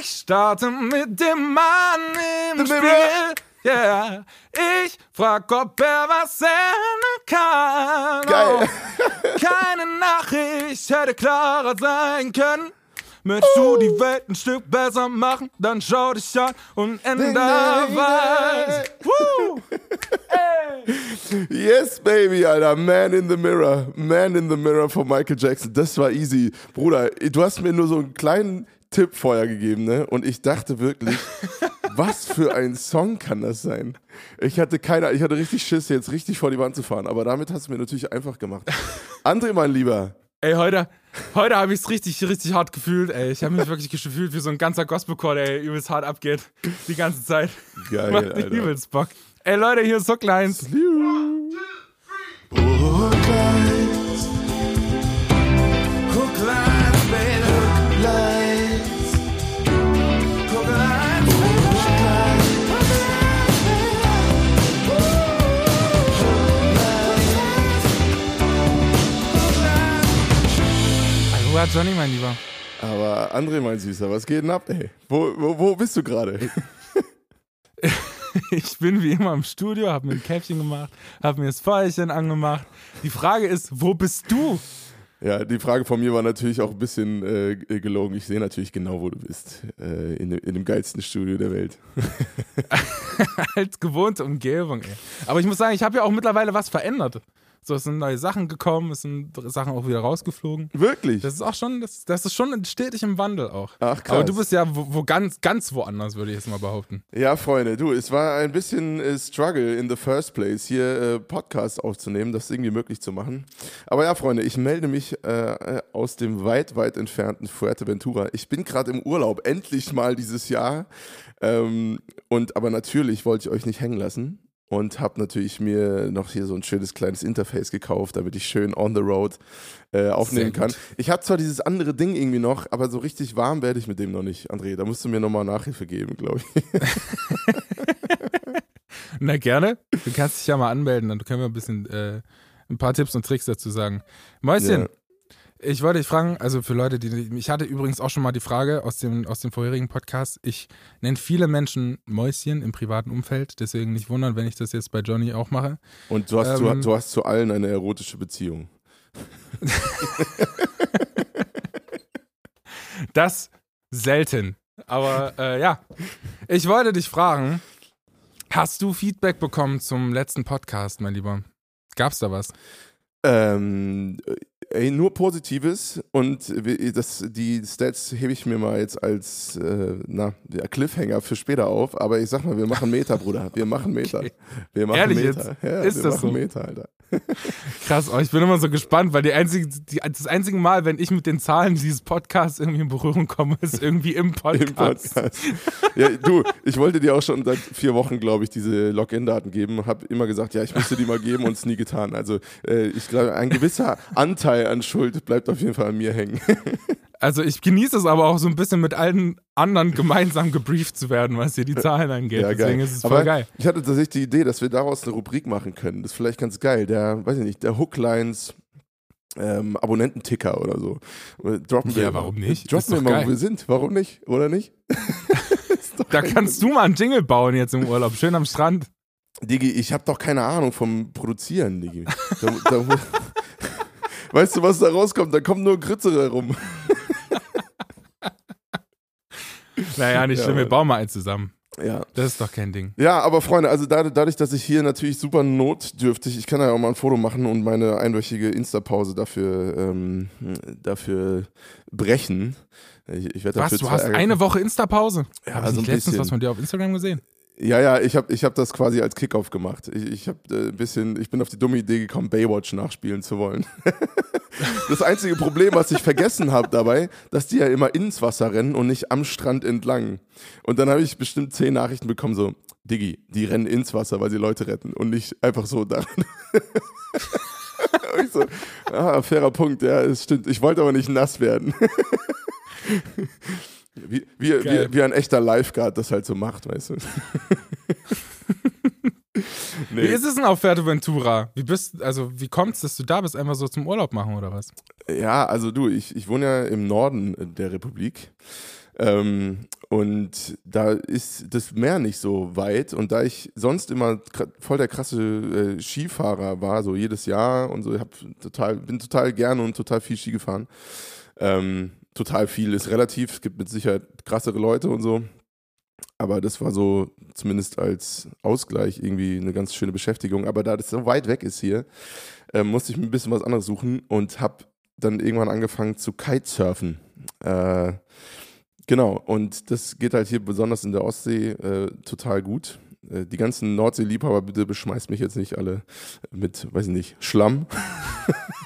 Ich starte mit dem Mann im Spiel. Yeah. Ich frag, ob er was ändern kann. Geil. Oh, keine Nachricht hätte klarer sein können. Möchtest du die Welt ein Stück besser machen, dann schau dich an und änder was. Yes, baby, Alter. Man in the Mirror. Man in the Mirror von Michael Jackson. Das war easy. Bruder, du hast mir nur so einen kleinen Tipp vorher gegeben, ne? Und ich dachte wirklich, was für ein Song kann das sein? Ich hatte keine, ich hatte richtig Schiss, jetzt richtig vor die Wand zu fahren. Aber damit hast du mir natürlich einfach gemacht. André, mein Lieber. Ey, heute, heute habe ich es richtig, richtig hart gefühlt, ey. Ich habe mich wirklich gefühlt wie so ein ganzer Gospelchor, der ey, übelst hart abgeht. Die ganze Zeit. Geil, Macht Alter. übelst Bock. Ey, Leute, hier ist so kleins. Aloha, Johnny, mein Lieber. Aber André, mein Süßer, was geht denn ab, ey? Wo, wo, wo bist du gerade? Ich bin wie immer im Studio, habe mir ein Käffchen gemacht, habe mir das Feuerchen angemacht. Die Frage ist, wo bist du? Ja, die Frage von mir war natürlich auch ein bisschen äh, gelogen. Ich sehe natürlich genau, wo du bist. Äh, in, dem- in dem geilsten Studio der Welt. Als gewohnte Umgebung, ey. Aber ich muss sagen, ich habe ja auch mittlerweile was verändert. So, es sind neue Sachen gekommen, es sind Sachen auch wieder rausgeflogen. Wirklich? Das ist auch schon, das, das ist schon stetig im Wandel auch. Ach, krass. Aber du bist ja wo, wo ganz, ganz woanders, würde ich jetzt mal behaupten. Ja, Freunde, du, es war ein bisschen äh, Struggle in the first place, hier äh, Podcasts aufzunehmen, das irgendwie möglich zu machen. Aber ja, Freunde, ich melde mich äh, äh, aus dem weit, weit entfernten Fuerteventura. Ich bin gerade im Urlaub, endlich mal dieses Jahr. Ähm, und aber natürlich wollte ich euch nicht hängen lassen. Und habe natürlich mir noch hier so ein schönes kleines Interface gekauft, damit ich schön on the road äh, aufnehmen kann. Ich habe zwar dieses andere Ding irgendwie noch, aber so richtig warm werde ich mit dem noch nicht, André. Da musst du mir nochmal Nachhilfe geben, glaube ich. Na gerne. Du kannst dich ja mal anmelden, dann können wir ein bisschen äh, ein paar Tipps und Tricks dazu sagen. Mäuschen, Ja. Ich wollte dich fragen, also für Leute, die ich hatte übrigens auch schon mal die Frage aus dem, aus dem vorherigen Podcast. Ich nenne viele Menschen Mäuschen im privaten Umfeld, deswegen nicht wundern, wenn ich das jetzt bei Johnny auch mache. Und du hast, Ähm, zu, du hast zu allen eine erotische Beziehung. Das selten. Aber äh, ja, ich wollte dich fragen, hast du Feedback bekommen zum letzten Podcast, mein Lieber? Gab's da was? Ähm, ey, nur Positives und das, die Stats hebe ich mir mal jetzt als äh, na, Cliffhanger für später auf. Aber ich sag mal, wir machen Meter, Bruder. Wir machen Meter. Okay. Wir machen Ehrlich Meter. jetzt? Ja, Ist wir das machen so? Meter, Alter. Krass, oh, ich bin immer so gespannt, weil die einzige, die, das einzige Mal, wenn ich mit den Zahlen dieses Podcasts irgendwie in Berührung komme, ist irgendwie im Podcast. Im Podcast. Ja, du, ich wollte dir auch schon seit vier Wochen, glaube ich, diese Login-Daten geben. Habe immer gesagt, ja, ich müsste die mal geben und es nie getan. Also äh, ich glaube, ein gewisser Anteil an Schuld bleibt auf jeden Fall an mir hängen. Also ich genieße es aber auch so ein bisschen mit allen anderen gemeinsam gebrieft zu werden, was hier die Zahlen angeht. Deswegen ist es voll Aber geil. Ich hatte tatsächlich die Idee, dass wir daraus eine Rubrik machen können. Das ist vielleicht ganz geil. Der, weiß ich nicht, der Hooklines ähm, Abonnententicker oder so. Droppen wir. Ja, warum nicht? Droppen wir mal, geil. wo wir sind. Warum nicht? Oder nicht? Da kannst du mal einen Jingle bauen jetzt im Urlaub, schön am Strand. Digi, ich habe doch keine Ahnung vom Produzieren, Digi. Da, da, weißt du, was da rauskommt? Da kommt nur Grütze rum. Naja, nicht Ja, schlimm, wir bauen mal eins zusammen. Ja. Das ist doch kein Ding. Ja, aber Freunde, also da, dadurch, dass ich hier natürlich super notdürftig, ich kann ja auch mal ein Foto machen und meine einwöchige Insta-Pause dafür, ähm, dafür brechen. Ich, ich werde Was, dafür du zwar hast eine Woche Insta-Pause? Ja, Hab ich also ein letztens bisschen. was von dir auf Instagram gesehen? Ja, ja, ich habe ich hab das quasi als Kickoff gemacht. Ich, ich habe äh, ein bisschen, ich bin auf die dumme Idee gekommen, Baywatch nachspielen zu wollen. das einzige Problem, was ich vergessen habe dabei, dass die ja immer ins Wasser rennen und nicht am Strand entlang. Und dann habe ich bestimmt zehn Nachrichten bekommen, so, Diggi, die rennen ins Wasser, weil sie Leute retten und nicht einfach so da. Ich so, ah, fairer Punkt, ja, es stimmt. Ich wollte aber nicht nass werden. Wie, wie, wie, wie ein echter Lifeguard das halt so macht, weißt du. Wie ist es denn auf Fuerteventura? Wie bist, also wie kommt's, dass du da bist, einfach so zum Urlaub machen oder was? Ja, also du, ich, ich wohne ja im Norden der Republik. Ähm, und da ist das Meer nicht so weit. Und da ich sonst immer voll der krasse äh, Skifahrer war, so jedes Jahr und so, ich hab total, bin total gerne und total viel Ski gefahren. Ähm, total viel ist relativ, es gibt mit Sicherheit krassere Leute und so. Aber das war so zumindest als Ausgleich irgendwie eine ganz schöne Beschäftigung. Aber da das so weit weg ist hier, äh, musste ich ein bisschen was anderes suchen und habe dann irgendwann angefangen zu Kitesurfen. Äh, genau, und das geht halt hier besonders in der Ostsee äh, total gut. Äh, die ganzen Nordsee-Liebhaber, bitte beschmeißt mich jetzt nicht alle mit, weiß ich nicht, Schlamm.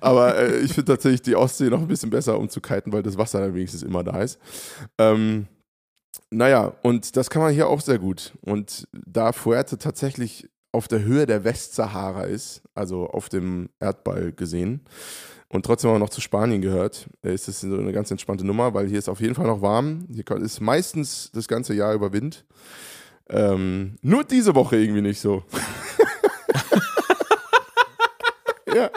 Aber äh, ich finde tatsächlich die Ostsee noch ein bisschen besser, um zu kiten, weil das Wasser dann wenigstens immer da ist. Ähm, naja, und das kann man hier auch sehr gut. Und da Fuerte tatsächlich auf der Höhe der Westsahara ist, also auf dem Erdball gesehen, und trotzdem auch noch zu Spanien gehört, ist das eine ganz entspannte Nummer, weil hier ist auf jeden Fall noch warm. Hier ist meistens das ganze Jahr über Wind. Ähm, nur diese Woche irgendwie nicht so. ja.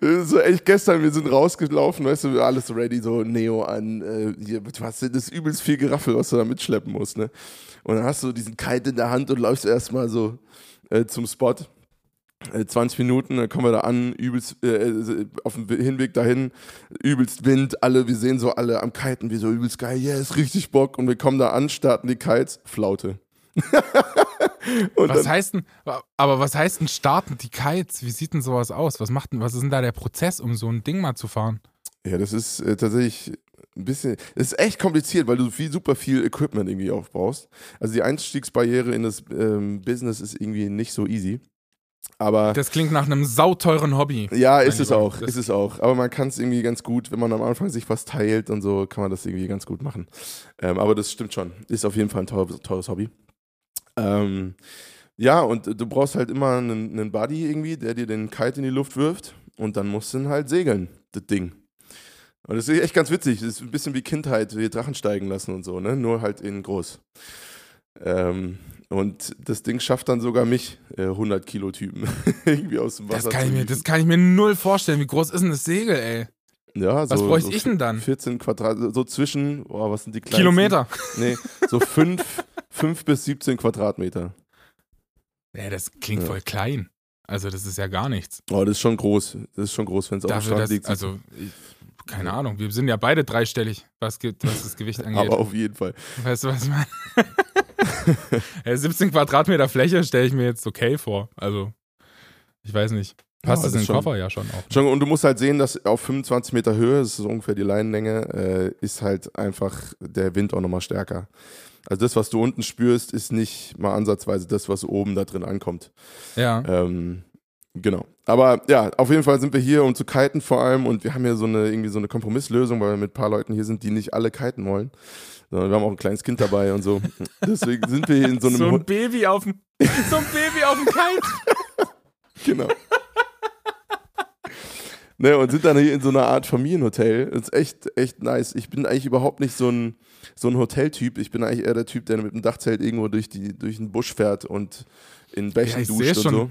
So echt gestern, wir sind rausgelaufen, weißt du, alles ready, so Neo an, äh, hier, du hast das übelst viel Geraffel, was du da mitschleppen musst, ne? Und dann hast du diesen Kite in der Hand und läufst erstmal so äh, zum Spot. 20 äh, Minuten, dann kommen wir da an, übelst, äh, äh, auf dem Hinweg dahin, übelst Wind, alle, wir sehen so alle am Kiten, wie so übelst geil, yes, richtig Bock. Und wir kommen da an, starten die Kites, Flaute. was heißt denn, aber was heißt denn starten die Kites? Wie sieht denn sowas aus? Was macht denn, was ist denn da der Prozess, um so ein Ding mal zu fahren? Ja, das ist äh, tatsächlich ein bisschen, das ist echt kompliziert, weil du viel, super viel Equipment irgendwie aufbaust. Also die Einstiegsbarriere in das ähm, Business ist irgendwie nicht so easy. Aber das klingt nach einem sauteuren Hobby. Ja, ist es auch, ist es auch. Aber man kann es irgendwie ganz gut, wenn man am Anfang sich was teilt und so, kann man das irgendwie ganz gut machen. Ähm, aber das stimmt schon. Ist auf jeden Fall ein teures, teures Hobby. Ähm, ja, und du brauchst halt immer einen, einen Buddy irgendwie, der dir den Kite in die Luft wirft und dann musst du ihn halt segeln, das Ding. Und das ist echt ganz witzig. Das ist ein bisschen wie Kindheit, wie Drachen steigen lassen und so, ne? Nur halt in groß. Ähm, und das Ding schafft dann sogar mich, äh, 100 Kilo Typen, irgendwie aus dem Wasser das kann, ich mir, das kann ich mir null vorstellen. Wie groß ist denn das Segel, ey? Ja, so, was bräuchte so ich denn dann? 14 Quadrat, so zwischen, oh, was sind die kleinsten? Kilometer. Nee, so 5, 5 bis 17 Quadratmeter. Ja, das klingt ja. voll klein. Also das ist ja gar nichts. Oh, das ist schon groß. Das ist schon groß, wenn es auf dem Strand liegt. Also, ich, keine Ahnung. Wir sind ja beide dreistellig, was, was das Gewicht angeht. Aber auf jeden Fall. Weißt du, was ich meine? 17 Quadratmeter Fläche stelle ich mir jetzt okay vor. Also, ich weiß nicht. Passt ja, das in den schon, Koffer ja schon auch. Schon, und du musst halt sehen, dass auf 25 Meter Höhe, das ist ungefähr die Leinenlänge, äh, ist halt einfach der Wind auch nochmal stärker. Also das, was du unten spürst, ist nicht mal ansatzweise das, was oben da drin ankommt. Ja. Ähm, genau. Aber ja, auf jeden Fall sind wir hier, um zu kiten vor allem. Und wir haben hier so eine, irgendwie so eine Kompromisslösung, weil wir mit ein paar Leuten hier sind, die nicht alle kiten wollen sondern wir haben auch ein kleines Kind dabei und so. Deswegen sind wir hier in so einem. So ein Baby auf dem, so ein Baby auf dem Kite. genau. Ne, und sind dann hier in so einer Art Familienhotel. Das ist echt, echt nice. Ich bin eigentlich überhaupt nicht so ein, so ein Hoteltyp. Ich bin eigentlich eher der Typ, der mit dem Dachzelt irgendwo durch, die, durch den Busch fährt und in Bächen ja, duscht und so.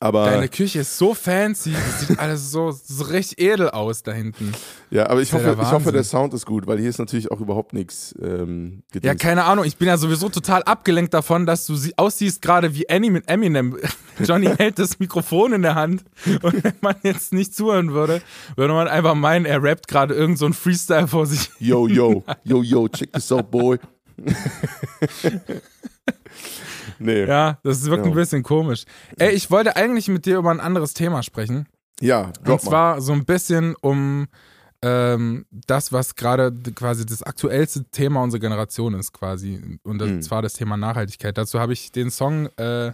Aber Deine Küche ist so fancy, das sieht alles so, so richtig edel aus da hinten. Ja, aber ich hoffe, ich hoffe, der Sound ist gut, weil hier ist natürlich auch überhaupt nichts ähm, Ja, keine Ahnung, ich bin ja sowieso total abgelenkt davon, dass du aussiehst gerade wie Annie mit Eminem. Johnny hält das Mikrofon in der Hand und wenn man jetzt nicht zuhören würde, würde man einfach meinen, er rappt gerade irgend so Freestyle vor sich. Yo, yo, yo, yo, check this out, boy. Nee. Ja, das wirkt ja. ein bisschen komisch. Ey, ich wollte eigentlich mit dir über ein anderes Thema sprechen. Ja, Und zwar mal. so ein bisschen um ähm, das, was gerade quasi das aktuellste Thema unserer Generation ist, quasi. Und das, mhm. zwar das Thema Nachhaltigkeit. Dazu habe ich den Song äh,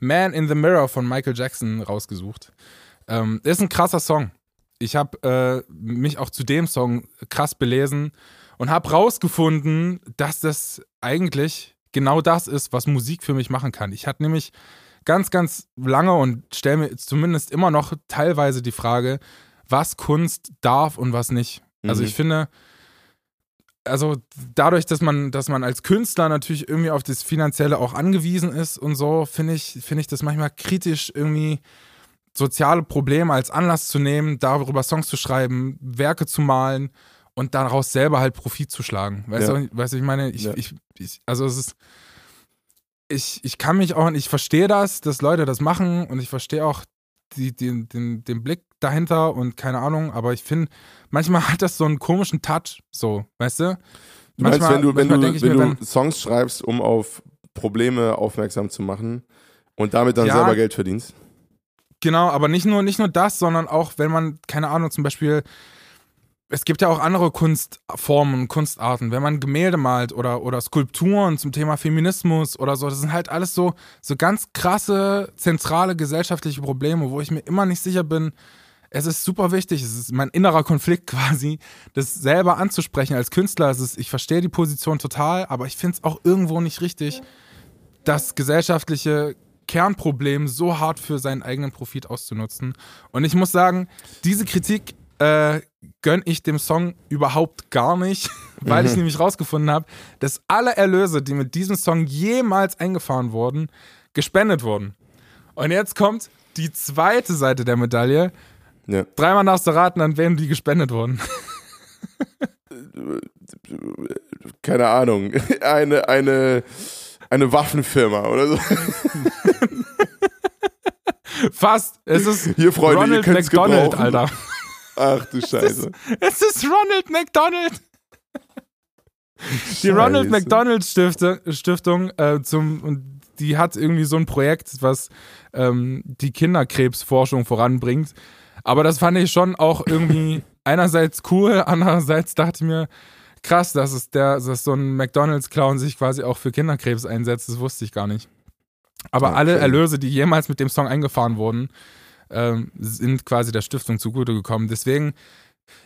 Man in the Mirror von Michael Jackson rausgesucht. Ähm, ist ein krasser Song. Ich habe äh, mich auch zu dem Song krass belesen und habe rausgefunden, dass das eigentlich genau das ist, was Musik für mich machen kann. Ich hatte nämlich ganz, ganz lange und stelle mir zumindest immer noch teilweise die Frage, was Kunst darf und was nicht. Also mhm. ich finde, also dadurch, dass man, dass man als Künstler natürlich irgendwie auf das Finanzielle auch angewiesen ist und so, finde ich, finde ich das manchmal kritisch, irgendwie soziale Probleme als Anlass zu nehmen, darüber Songs zu schreiben, Werke zu malen und daraus selber halt Profit zu schlagen. Weißt Ja. du, weißt ich meine, ich, Ja. ich, ich, also es ist, ich, ich kann mich auch, ich verstehe das, dass Leute das machen und ich verstehe auch die, den, den, den Blick dahinter und keine Ahnung, aber ich finde, manchmal hat das so einen komischen Touch, so, weißt du? Du meinst, wenn du, wenn manchmal du, wenn mir, du Songs schreibst, um auf Probleme aufmerksam zu machen und damit dann Ja. selber Geld verdienst? Genau, aber nicht nur, nicht nur das, sondern auch, wenn man, keine Ahnung, zum Beispiel, es gibt ja auch andere Kunstformen und Kunstarten, wenn man Gemälde malt oder, oder Skulpturen zum Thema Feminismus oder so, das sind halt alles so, so ganz krasse, zentrale gesellschaftliche Probleme, wo ich mir immer nicht sicher bin, es ist super wichtig, es ist mein innerer Konflikt quasi, das selber anzusprechen als Künstler. Es ist, ich verstehe die Position total, aber ich finde es auch irgendwo nicht richtig, das gesellschaftliche Kernproblem so hart für seinen eigenen Profit auszunutzen. Und ich muss sagen, diese Kritik äh, gönne ich dem Song überhaupt gar nicht, weil ich nämlich rausgefunden habe, dass alle Erlöse, die mit diesem Song jemals eingefahren wurden, gespendet wurden. Und jetzt kommt die zweite Seite der Medaille. Ja. Dreimal darfst du raten, an wem die gespendet wurden. Keine Ahnung. Eine, eine, eine Waffenfirma oder so. Fast. Es ist Hier, Freunde, Ronald McDonald. Alter. Ach du Scheiße. Es ist Ronald McDonald. Die Ronald Scheiße. McDonald Stiftung, Stiftung äh, zum und die hat irgendwie so ein Projekt, was ähm, die Kinderkrebsforschung voranbringt. Aber das fand ich schon auch irgendwie einerseits cool, andererseits dachte ich mir, krass, dass es der, dass so ein McDonalds-Clown sich quasi auch für Kinderkrebs einsetzt, das wusste ich gar nicht. Aber Okay. alle Erlöse, die jemals mit dem Song eingefahren wurden, ähm, sind quasi der Stiftung zugute gekommen. Deswegen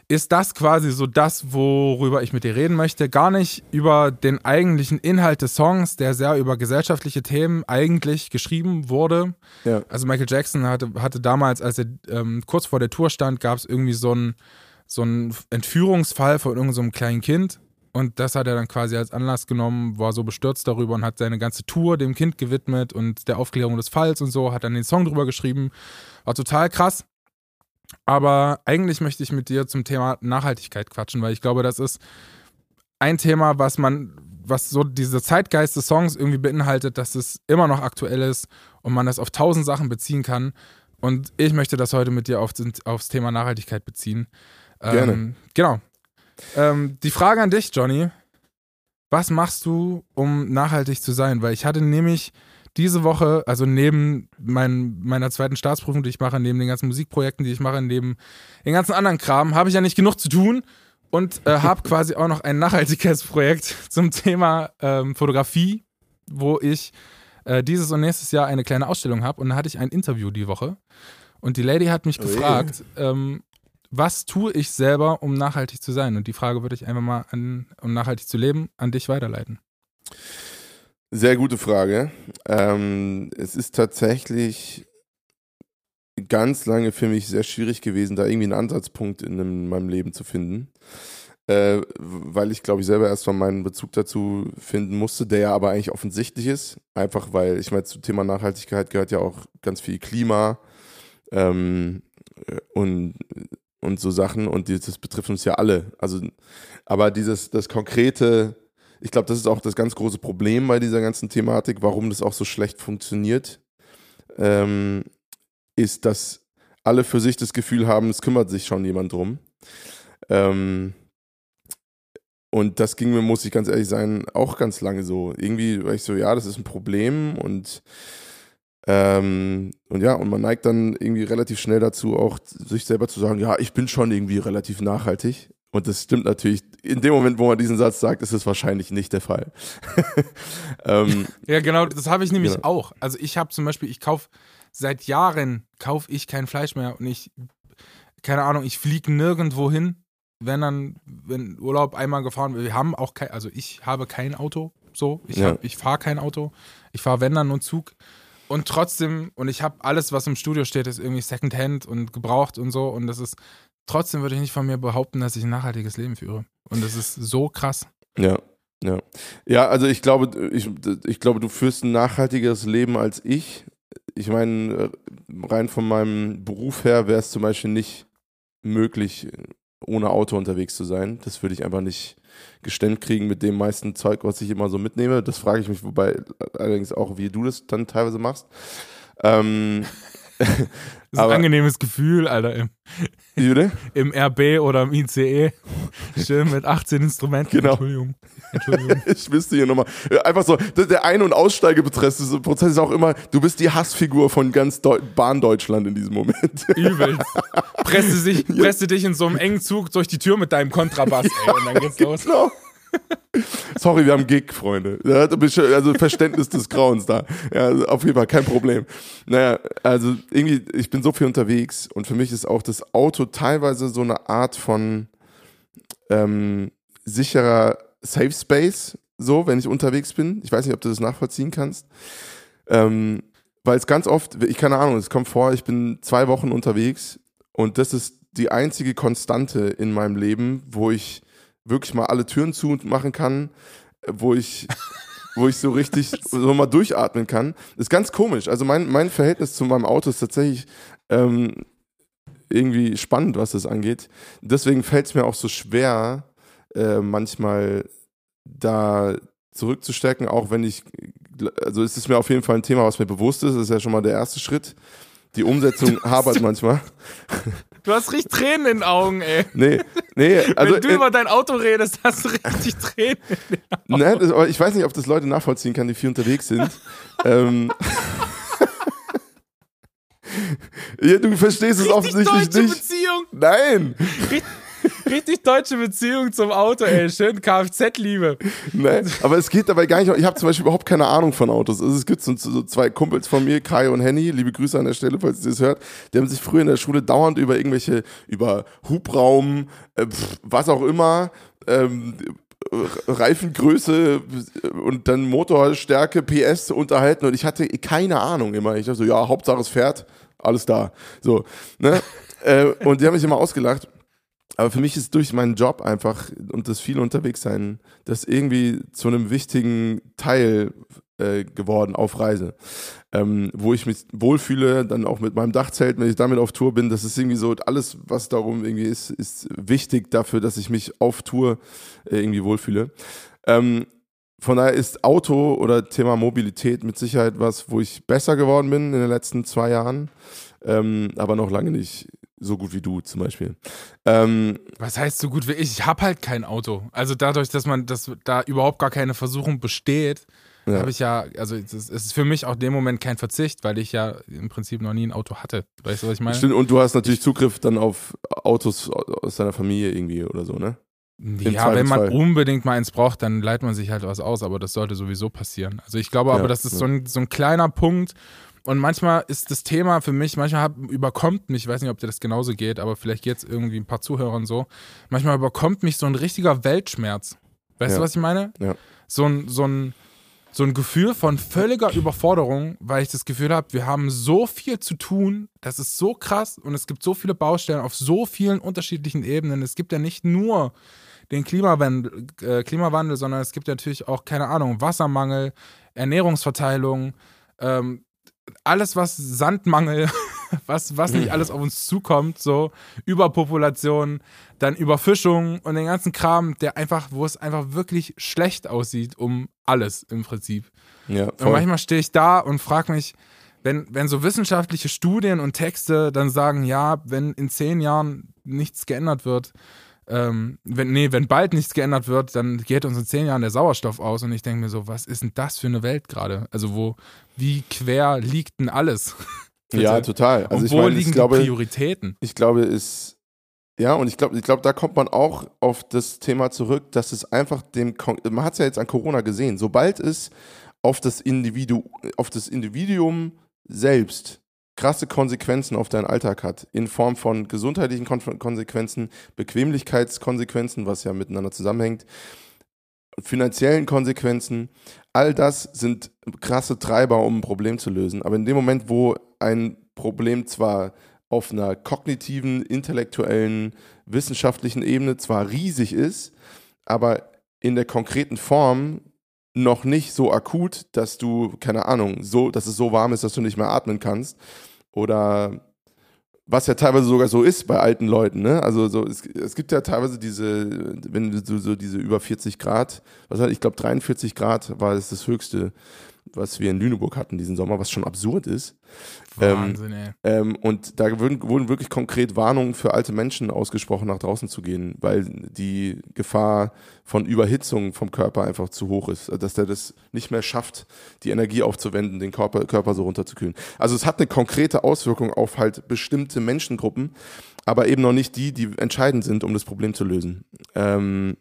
ist das quasi so das, worüber ich mit dir reden möchte. Gar nicht über den eigentlichen Inhalt des Songs, der sehr über gesellschaftliche Themen eigentlich geschrieben wurde. Ja. Also Michael Jackson hatte, hatte damals, als er ähm, kurz vor der Tour stand, gab es irgendwie so einen so einen Entführungsfall von irgendeinem so einem kleinen Kind. Und das hat er dann quasi als Anlass genommen, war so bestürzt darüber und hat seine ganze Tour dem Kind gewidmet und der Aufklärung des Falls und so, hat dann den Song drüber geschrieben. War total krass. Aber eigentlich möchte ich mit dir zum Thema Nachhaltigkeit quatschen, weil ich glaube, das ist ein Thema, was man, was so diese Zeitgeist des Songs irgendwie beinhaltet, dass es immer noch aktuell ist und man das auf tausend Sachen beziehen kann. Und ich möchte das heute mit dir auf, aufs Thema Nachhaltigkeit beziehen. Gerne. Ähm, genau. Ähm, die Frage an dich, Johnny. Was machst du, um nachhaltig zu sein? Weil ich hatte nämlich diese Woche, also neben mein, meiner zweiten Staatsprüfung, die ich mache, neben den ganzen Musikprojekten, die ich mache, neben den ganzen anderen Kram, habe ich ja nicht genug zu tun und äh, habe quasi auch noch ein Nachhaltigkeitsprojekt zum Thema ähm, Fotografie, wo ich äh, dieses und nächstes Jahr eine kleine Ausstellung habe. Und da hatte ich ein Interview die Woche. Und die Lady hat mich Ui. gefragt, ähm, was tue ich selber, um nachhaltig zu sein? Und die Frage würde ich einfach mal an, um nachhaltig zu leben, an dich weiterleiten. Sehr gute Frage. Ähm, es ist tatsächlich ganz lange für mich sehr schwierig gewesen, da irgendwie einen Ansatzpunkt in, einem- meinem Leben zu finden. Äh, weil ich, glaube ich, selber erstmal meinen Bezug dazu finden musste, der ja aber eigentlich offensichtlich ist. Einfach weil, ich meine, zum Thema Nachhaltigkeit gehört ja auch ganz viel Klima ähm, äh, und, und so Sachen und das betrifft uns ja alle. Also, aber dieses, das konkrete, ich glaube, das ist auch das ganz große Problem bei dieser ganzen Thematik, warum das auch so schlecht funktioniert, ähm, ist, dass alle für sich das Gefühl haben, es kümmert sich schon jemand drum. Ähm, und das ging mir, muss ich ganz ehrlich sein, auch ganz lange so. Irgendwie war ich so, ja, das ist ein Problem und ähm, und ja, und man neigt dann irgendwie relativ schnell dazu, auch sich selber zu sagen, ja, ich bin schon irgendwie relativ nachhaltig. Und das stimmt natürlich, in dem Moment, wo man diesen Satz sagt, ist es wahrscheinlich nicht der Fall. ähm, Ja, genau, das habe ich nämlich Genau. auch. Also ich habe zum Beispiel, ich kaufe seit Jahren kaufe ich kein Fleisch mehr und ich, keine Ahnung, ich fliege nirgendwo hin, wenn dann, wenn Urlaub einmal gefahren wird. Wir haben auch kein, also ich habe kein Auto, so, ich, Ja. hab- ich fahre kein Auto, ich fahre wenn dann nur Zug. Und trotzdem, und ich habe alles, was im Studio steht, ist irgendwie Secondhand und gebraucht und so. Und das ist, trotzdem würde ich nicht von mir behaupten, dass ich ein nachhaltiges Leben führe. Und das ist so krass. Ja, ja. Ja, also ich glaube, ich, ich glaube, du führst ein nachhaltigeres Leben als ich. Ich meine, rein von meinem Beruf her wäre es zum Beispiel nicht möglich, ohne Auto unterwegs zu sein. Das würde ich einfach nicht gestemmt kriegen mit dem meisten Zeug, was ich immer so mitnehme. Das frage ich mich, wobei allerdings auch, wie du das dann teilweise machst. Ähm, das ist ein angenehmes Gefühl, Alter. Im, bitte? Im RB oder im ICE. Schön mit 18 Instrumenten. Genau. Entschuldigung. Entschuldigung. ich wüsste hier nochmal. Einfach so, der Ein- und Aussteigeprozess ist auch immer, du bist die Hassfigur von ganz Deu Bahndeutschland in diesem Moment. Übelst. Presste, sich, presste dich in so einem engen Zug durch die Tür mit deinem Kontrabass, ey, und dann geht's los. Sorry, wir haben Gig, Freunde. Also Verständnis des Grauens da. Ja, auf jeden Fall kein Problem. Naja, also irgendwie, ich bin so viel unterwegs und für mich ist auch das Auto teilweise so eine Art von ähm, sicherer Safe Space, so, wenn ich unterwegs bin. Ich weiß nicht, ob du das nachvollziehen kannst. Ähm, weil es ganz oft, ich keine Ahnung, es kommt vor, ich bin zwei Wochen unterwegs und das ist die einzige Konstante in meinem Leben, wo ich wirklich mal alle Türen zumachen kann, wo ich, wo ich so richtig so mal durchatmen kann. Das ist ganz komisch. Also mein, mein Verhältnis zu meinem Auto ist tatsächlich ähm, irgendwie spannend, was das angeht. Deswegen fällt es mir auch so schwer, äh, manchmal da zurückzustecken, auch wenn ich, also es ist mir auf jeden Fall ein Thema, was mir bewusst ist, das ist ja schon mal der erste Schritt. Die Umsetzung hapert manchmal. Du hast richtig Tränen in den Augen, ey. Nee, nee. Also Wenn du über dein Auto redest, hast du richtig Tränen in den Augen. Ne, das, aber ich weiß nicht, ob das Leute nachvollziehen kann, die viel unterwegs sind. ähm, ja, du verstehst es richtig offensichtlich deutsche nicht. Beziehung. Nein. Richtig, richtig deutsche Beziehung zum Auto, ey. Schön Kfz-Liebe. Nein, aber es geht dabei gar nicht. Ich habe zum Beispiel überhaupt keine Ahnung von Autos. Also es gibt so, so zwei Kumpels von mir, Kai und Henny. Liebe Grüße an der Stelle, falls ihr das hört. Die haben sich früher in der Schule dauernd über irgendwelche, über Hubraum, äh, pff, was auch immer, ähm, Reifengröße und dann Motorstärke, PS unterhalten und ich hatte keine Ahnung immer. Ich dachte so, ja, Hauptsache es fährt, alles da. So, ne? äh, und die haben mich immer ausgelacht. Aber für mich ist durch meinen Job einfach und das viele unterwegs sein, das irgendwie zu einem wichtigen Teil äh, geworden auf Reise. Ähm, wo ich mich wohlfühle, dann auch mit meinem Dachzelt, wenn ich damit auf Tour bin, das ist irgendwie so, alles, was darum irgendwie ist, ist wichtig dafür, dass ich mich auf Tour äh, irgendwie wohlfühle. Ähm, von daher ist Auto oder Thema Mobilität mit Sicherheit was, wo ich besser geworden bin in den letzten zwei Jahren, ähm, aber noch lange nicht so gut wie du zum Beispiel. Ähm, Was heißt so gut wie ich? Ich habe halt kein Auto. Also dadurch, dass man, dass da überhaupt gar keine Versuchung besteht, Ja. habe ich ja, also es ist, für mich auch in dem Moment kein Verzicht, weil ich ja im Prinzip noch nie ein Auto hatte. Weißt du, was ich meine? stimmt, und du hast natürlich Zugriff dann auf Autos aus deiner Familie irgendwie oder so, ne? Ja, wenn man unbedingt mal eins braucht, dann leiht man sich halt was aus, aber das sollte sowieso passieren. Also ich glaube aber, Ja, das ist ja. so, ein, so ein kleiner Punkt. Und manchmal ist das Thema für mich, manchmal hab, überkommt mich, ich weiß nicht, ob dir das genauso geht, aber vielleicht geht es irgendwie ein paar Zuhörern so, manchmal überkommt mich so ein richtiger Weltschmerz. Weißt Ja. du, was ich meine? Ja. So ein, so ein, so ein Gefühl von völliger Überforderung, weil ich das Gefühl habe, wir haben so viel zu tun, das ist so krass und es gibt so viele Baustellen auf so vielen unterschiedlichen Ebenen. Es gibt ja nicht nur den Klimawandel, äh, Klimawandel sondern es gibt ja natürlich auch, keine Ahnung, Wassermangel, Ernährungsverteilung, ähm, alles, was Sandmangel, was, was nicht alles auf uns zukommt, so Überpopulation, dann Überfischung und den ganzen Kram, der einfach, wo es einfach wirklich schlecht aussieht, um alles im Prinzip. Ja, Und manchmal stehe ich da und frage mich, wenn, wenn so wissenschaftliche Studien und Texte dann sagen, ja, wenn in zehn Jahren nichts geändert wird, ähm, wenn, nee, wenn bald nichts geändert wird, dann geht uns in zehn Jahren der Sauerstoff aus und ich denke mir so, was ist denn das für eine Welt gerade? Also wo, wie quer liegt denn alles? ja, Bitte. total. Also und ich wo meine, liegen ich glaube, die Prioritäten? ich glaube, es ja, und ich glaube, ich glaube, da kommt man auch auf das Thema zurück, dass es einfach dem, man hat es ja jetzt an Corona gesehen, sobald es auf das, Individu, auf das Individuum selbst krasse Konsequenzen auf deinen Alltag hat, in Form von gesundheitlichen Kon Konsequenzen, Bequemlichkeitskonsequenzen, was ja miteinander zusammenhängt, finanziellen Konsequenzen, all das sind krasse Treiber, um ein Problem zu lösen. Aber in dem Moment, wo ein Problem zwar auf einer kognitiven, intellektuellen, wissenschaftlichen Ebene zwar riesig ist, aber in der konkreten Form noch nicht so akut, dass du, keine Ahnung, so, dass es so warm ist, dass du nicht mehr atmen kannst. Oder was ja teilweise sogar so ist bei alten Leuten, ne? Also so, es, es gibt ja teilweise diese, wenn du so diese über 40 Grad, was halt, ich glaube 43 Grad war es das höchste was wir in Lüneburg hatten diesen Sommer, was schon absurd ist. Wahnsinn, ähm, ey. Ähm, und da wurden, wurden, wirklich konkret Warnungen für alte Menschen ausgesprochen, nach draußen zu gehen, weil die Gefahr von Überhitzung vom Körper einfach zu hoch ist, dass der das nicht mehr schafft, die Energie aufzuwenden, den Körper, Körper so runterzukühlen. Also es hat eine konkrete Auswirkung auf halt bestimmte Menschengruppen, aber eben noch nicht die, die entscheidend sind, um das Problem zu lösen. Ähm,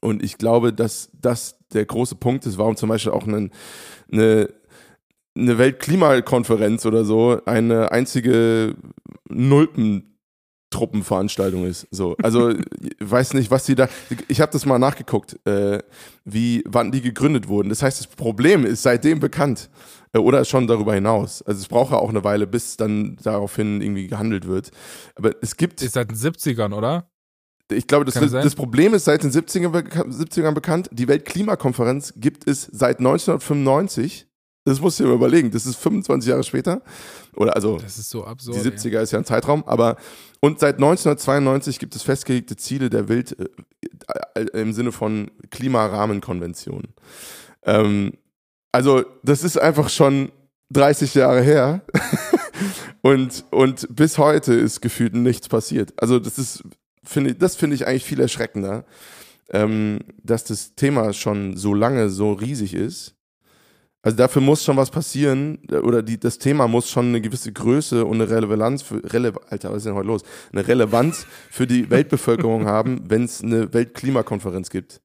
und ich glaube, dass das der große Punkt ist, warum zum Beispiel auch eine, eine, eine Weltklimakonferenz oder so eine einzige Nulpen Truppenveranstaltung ist. So, also ich weiß nicht, was die da. Ich habe das mal nachgeguckt, äh, wie wann die gegründet wurden. Das heißt, das Problem ist seitdem bekannt äh, oder schon darüber hinaus. Also es braucht ja auch eine Weile, bis dann daraufhin irgendwie gehandelt wird. Aber es gibt. Ist seit den 70ern, oder? Ich glaube, das, das Problem ist seit den 70ern, 70ern bekannt. Die Weltklimakonferenz gibt es seit 1995. Das musst du dir überlegen. Das ist 25 Jahre später. Oder also. Das ist so absurd. Die 70er ey. ist ja ein Zeitraum. Aber, und seit 1992 gibt es festgelegte Ziele der Welt äh, äh, im Sinne von Klimarahmenkonvention. Ähm, also, das ist einfach schon 30 Jahre her. und, und bis heute ist gefühlt nichts passiert. Also, das ist finde das finde ich eigentlich viel erschreckender, ähm, dass das Thema schon so lange so riesig ist. Also dafür muss schon was passieren oder die, das Thema muss schon eine gewisse Größe und eine Relevanz für Rele Alter, was ist denn heute los? Eine Relevanz für die Weltbevölkerung haben, wenn es eine Weltklimakonferenz gibt.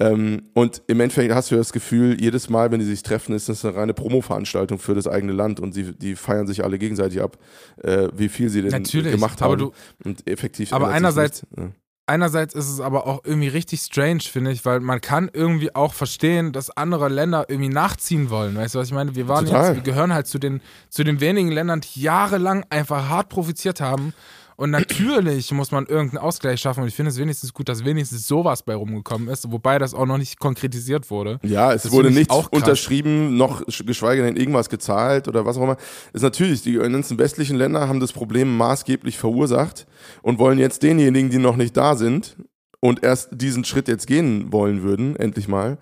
Ähm, und im Endeffekt hast du das Gefühl, jedes Mal, wenn die sich treffen, ist das eine reine Promo-Veranstaltung für das eigene Land und sie, die feiern sich alle gegenseitig ab, äh, wie viel sie denn Natürlich, gemacht haben. Du, und effektiv. Aber einerseits, ja. einerseits ist es aber auch irgendwie richtig strange, finde ich, weil man kann irgendwie auch verstehen, dass andere Länder irgendwie nachziehen wollen. Weißt du, was ich meine? Wir waren Total. jetzt, wir gehören halt zu den, zu den wenigen Ländern, die jahrelang einfach hart profitiert haben und natürlich muss man irgendeinen Ausgleich schaffen. Und ich finde es wenigstens gut, dass wenigstens sowas bei rumgekommen ist, wobei das auch noch nicht konkretisiert wurde. Ja, es das wurde nicht unterschrieben, noch geschweige denn irgendwas gezahlt oder was auch immer. Ist natürlich, die ganzen westlichen Länder haben das Problem maßgeblich verursacht und wollen jetzt denjenigen, die noch nicht da sind und erst diesen Schritt jetzt gehen wollen würden, endlich mal,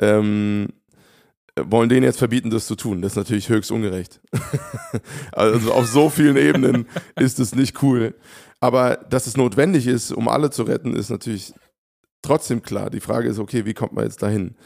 ähm, wollen denen jetzt verbieten, das zu tun. Das ist natürlich höchst ungerecht. also auf so vielen Ebenen ist es nicht cool. Aber dass es notwendig ist, um alle zu retten, ist natürlich trotzdem klar. Die Frage ist, okay, wie kommt man jetzt dahin?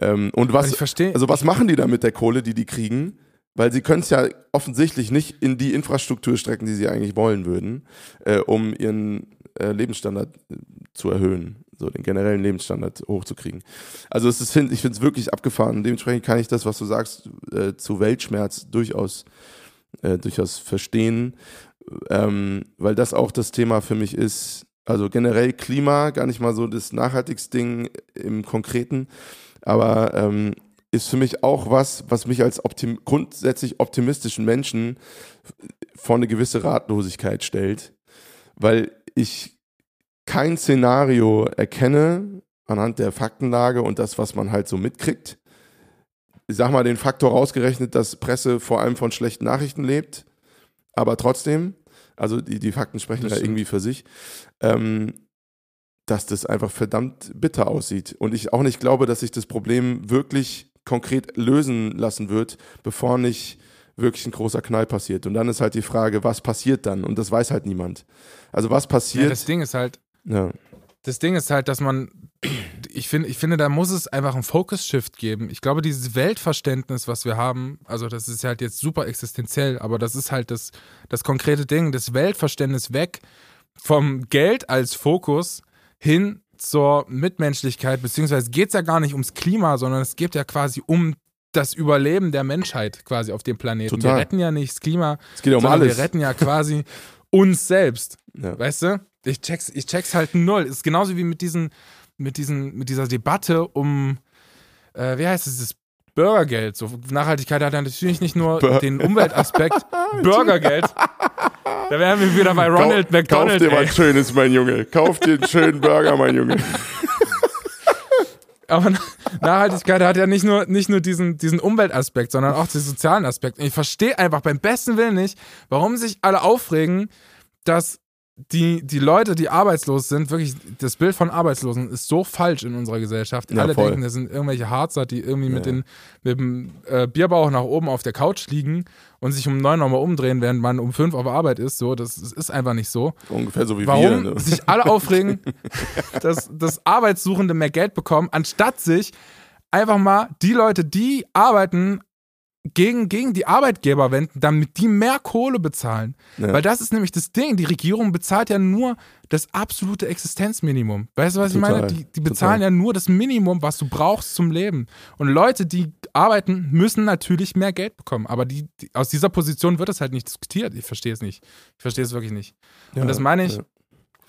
Ähm, und was, also was machen die da mit der Kohle, die die kriegen? Weil sie können es ja offensichtlich nicht in die Infrastruktur strecken, die sie eigentlich wollen würden, äh, um ihren äh, Lebensstandard äh, zu erhöhen so den generellen Lebensstandard hochzukriegen. Also es ist, ich finde es wirklich abgefahren. Dementsprechend kann ich das, was du sagst, äh, zu Weltschmerz durchaus, äh, durchaus verstehen, ähm, weil das auch das Thema für mich ist. Also generell Klima, gar nicht mal so das nachhaltigste Ding im Konkreten, aber ähm, ist für mich auch was, was mich als optim grundsätzlich optimistischen Menschen vor eine gewisse Ratlosigkeit stellt, weil ich kein Szenario erkenne anhand der Faktenlage und das, was man halt so mitkriegt. Ich sag mal, den Faktor rausgerechnet, dass Presse vor allem von schlechten Nachrichten lebt, aber trotzdem, also die, die Fakten sprechen ja irgendwie für sich, ähm, dass das einfach verdammt bitter aussieht. Und ich auch nicht glaube, dass sich das Problem wirklich konkret lösen lassen wird, bevor nicht wirklich ein großer Knall passiert. Und dann ist halt die Frage, was passiert dann? Und das weiß halt niemand. Also was passiert? Ja, das Ding ist halt, ja. Das Ding ist halt, dass man, ich finde, ich finde, da muss es einfach einen Focus-Shift geben. Ich glaube, dieses Weltverständnis, was wir haben, also das ist halt jetzt super existenziell, aber das ist halt das, das konkrete Ding, das Weltverständnis weg vom Geld als Fokus hin zur Mitmenschlichkeit, beziehungsweise geht es ja gar nicht ums Klima, sondern es geht ja quasi um das Überleben der Menschheit quasi auf dem Planeten. Total. Wir retten ja nicht das Klima, es geht ja um alles. wir retten ja quasi uns selbst. Ja. Weißt du? Ich check's, ich check's halt null. Ist genauso wie mit diesen, mit diesen, mit dieser Debatte um, äh, wie heißt es, das Bürgergeld. So, Nachhaltigkeit hat ja natürlich nicht nur Bur den Umweltaspekt. Bürgergeld. Da wären wir wieder bei Ronald Kau McDonald. Kauf dir ey. was Schönes, mein Junge. Kauf dir einen schönen Burger, mein Junge. aber Nachhaltigkeit hat ja nicht nur, nicht nur diesen, diesen Umweltaspekt, sondern auch den sozialen Aspekt. Und ich verstehe einfach beim besten Willen nicht, warum sich alle aufregen, dass die, die Leute, die arbeitslos sind, wirklich, das Bild von Arbeitslosen ist so falsch in unserer Gesellschaft. Ja, Alle voll. denken, das sind irgendwelche Harzer, die irgendwie mit, Ja. den, mit dem äh, Bierbauch nach oben auf der Couch liegen und sich um neun nochmal umdrehen, während man um fünf auf Arbeit ist. So, das, das ist einfach nicht so. Ungefähr so wie Warum wir. Ne? sich alle aufregen, dass, dass Arbeitssuchende mehr Geld bekommen, anstatt sich einfach mal die Leute, die arbeiten, gegen, gegen die Arbeitgeber wenden, damit die mehr Kohle bezahlen. Ja. Weil das ist nämlich das Ding. Die Regierung bezahlt ja nur das absolute Existenzminimum. Weißt du, was ich Total, meine? Die, die bezahlen total. ja nur das Minimum, was du brauchst zum Leben. Und Leute, die arbeiten, müssen natürlich mehr Geld bekommen. Aber die, die, aus dieser Position wird es halt nicht diskutiert. Ich verstehe es nicht. Ich verstehe es wirklich nicht. Ja, Und das meine ich, ja.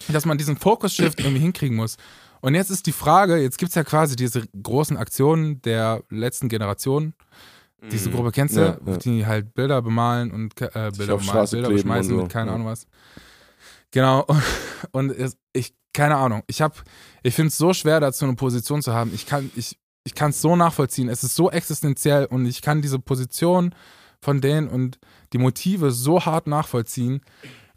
dass man diesen Focus-Shift irgendwie hinkriegen muss. Und jetzt ist die Frage, jetzt gibt es ja quasi diese großen Aktionen der letzten Generation. Diese Gruppe kennst du, Mhm. Ja, ja. die halt Bilder bemalen und äh, Bilder, bemalen, Bilder beschmeißen und so, und keine ja. Ahnung was. Genau. Und, und es, ich, keine Ahnung. Ich habe, ich finde es so schwer, dazu eine Position zu haben. Ich kann, ich, ich kann es so nachvollziehen. Es ist so existenziell und ich kann diese Position von denen und die Motive so hart nachvollziehen.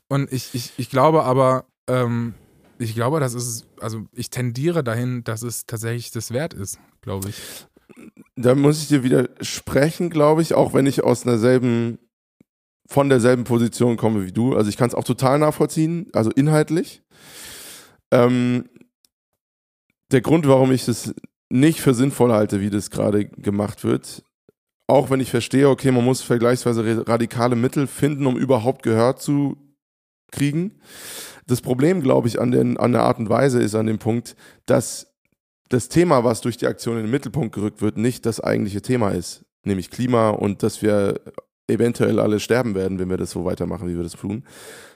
Und ich, ich, ich glaube aber, ähm, ich glaube, das ist, also ich tendiere dahin, dass es tatsächlich das wert ist, glaube ich. Da muss ich dir widersprechen, glaube ich, auch wenn ich aus derselben, von derselben Position komme wie du. Also ich kann es auch total nachvollziehen, also inhaltlich. Ähm, der Grund, warum ich es nicht für sinnvoll halte, wie das gerade gemacht wird, auch wenn ich verstehe, okay, man muss vergleichsweise radikale Mittel finden, um überhaupt Gehör zu kriegen. Das Problem, glaube ich, an, den, an der Art und Weise ist an dem Punkt, dass das Thema, was durch die Aktion in den Mittelpunkt gerückt wird, nicht das eigentliche Thema ist, nämlich Klima und dass wir eventuell alle sterben werden, wenn wir das so weitermachen, wie wir das tun,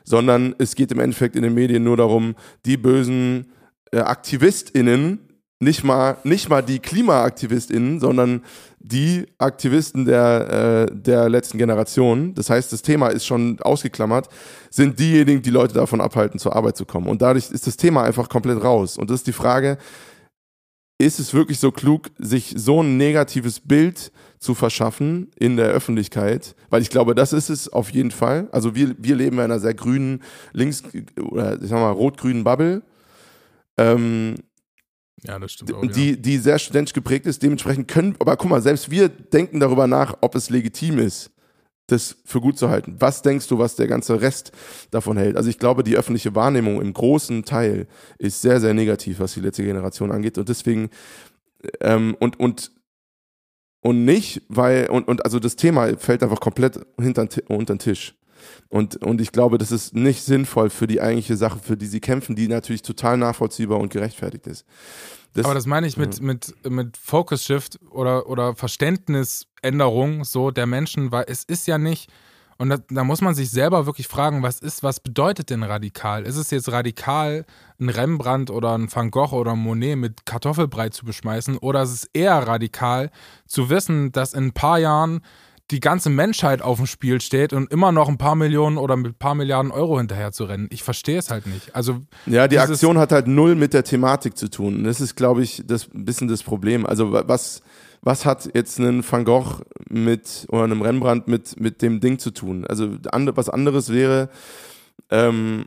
sondern es geht im Endeffekt in den Medien nur darum, die bösen äh, AktivistInnen, nicht mal, nicht mal die KlimaaktivistInnen, sondern die Aktivisten der, äh, der letzten Generation, das heißt, das Thema ist schon ausgeklammert, sind diejenigen, die Leute davon abhalten, zur Arbeit zu kommen. Und dadurch ist das Thema einfach komplett raus. Und das ist die Frage, ist es wirklich so klug, sich so ein negatives Bild zu verschaffen in der Öffentlichkeit? Weil ich glaube, das ist es auf jeden Fall. Also wir, wir leben in einer sehr grünen, links- oder ich sag mal, rot-grünen Bubble. Ähm, Ja, das stimmt auch. die, die sehr studentisch geprägt ist. Dementsprechend können, aber guck mal, selbst wir denken darüber nach, ob es legitim ist, das für gut zu halten. Was denkst du, was der ganze Rest davon hält? Also ich glaube, die öffentliche Wahrnehmung im großen Teil ist sehr, sehr negativ, was die letzte Generation angeht. Und deswegen, ähm, und, und, und nicht, weil, und, und also das Thema fällt einfach komplett hinter, unter den Tisch. Und, und ich glaube, das ist nicht sinnvoll für die eigentliche Sache, für die sie kämpfen, die natürlich total nachvollziehbar und gerechtfertigt ist. Das, Aber das meine ich mit, mit, mit Focus Shift oder, oder Verständnisänderung so der Menschen, weil es ist ja nicht, und da, da muss man sich selber wirklich fragen, was ist, was bedeutet denn radikal? Ist es jetzt radikal, ein Rembrandt oder ein Van Gogh oder ein Monet mit Kartoffelbrei zu beschmeißen? Oder ist es eher radikal zu wissen, dass in ein paar Jahren die ganze Menschheit auf dem Spiel steht und immer noch ein paar Millionen oder mit ein paar Milliarden Euro hinterher zu rennen? Ich verstehe es halt nicht. Also Ja, die Aktion hat halt null mit der Thematik zu tun. Das ist, glaube ich, das ein bisschen das Problem. Also wa- was, was hat jetzt ein Van Gogh mit oder einem Rembrandt mit, mit dem Ding zu tun? Also was anderes wäre ähm,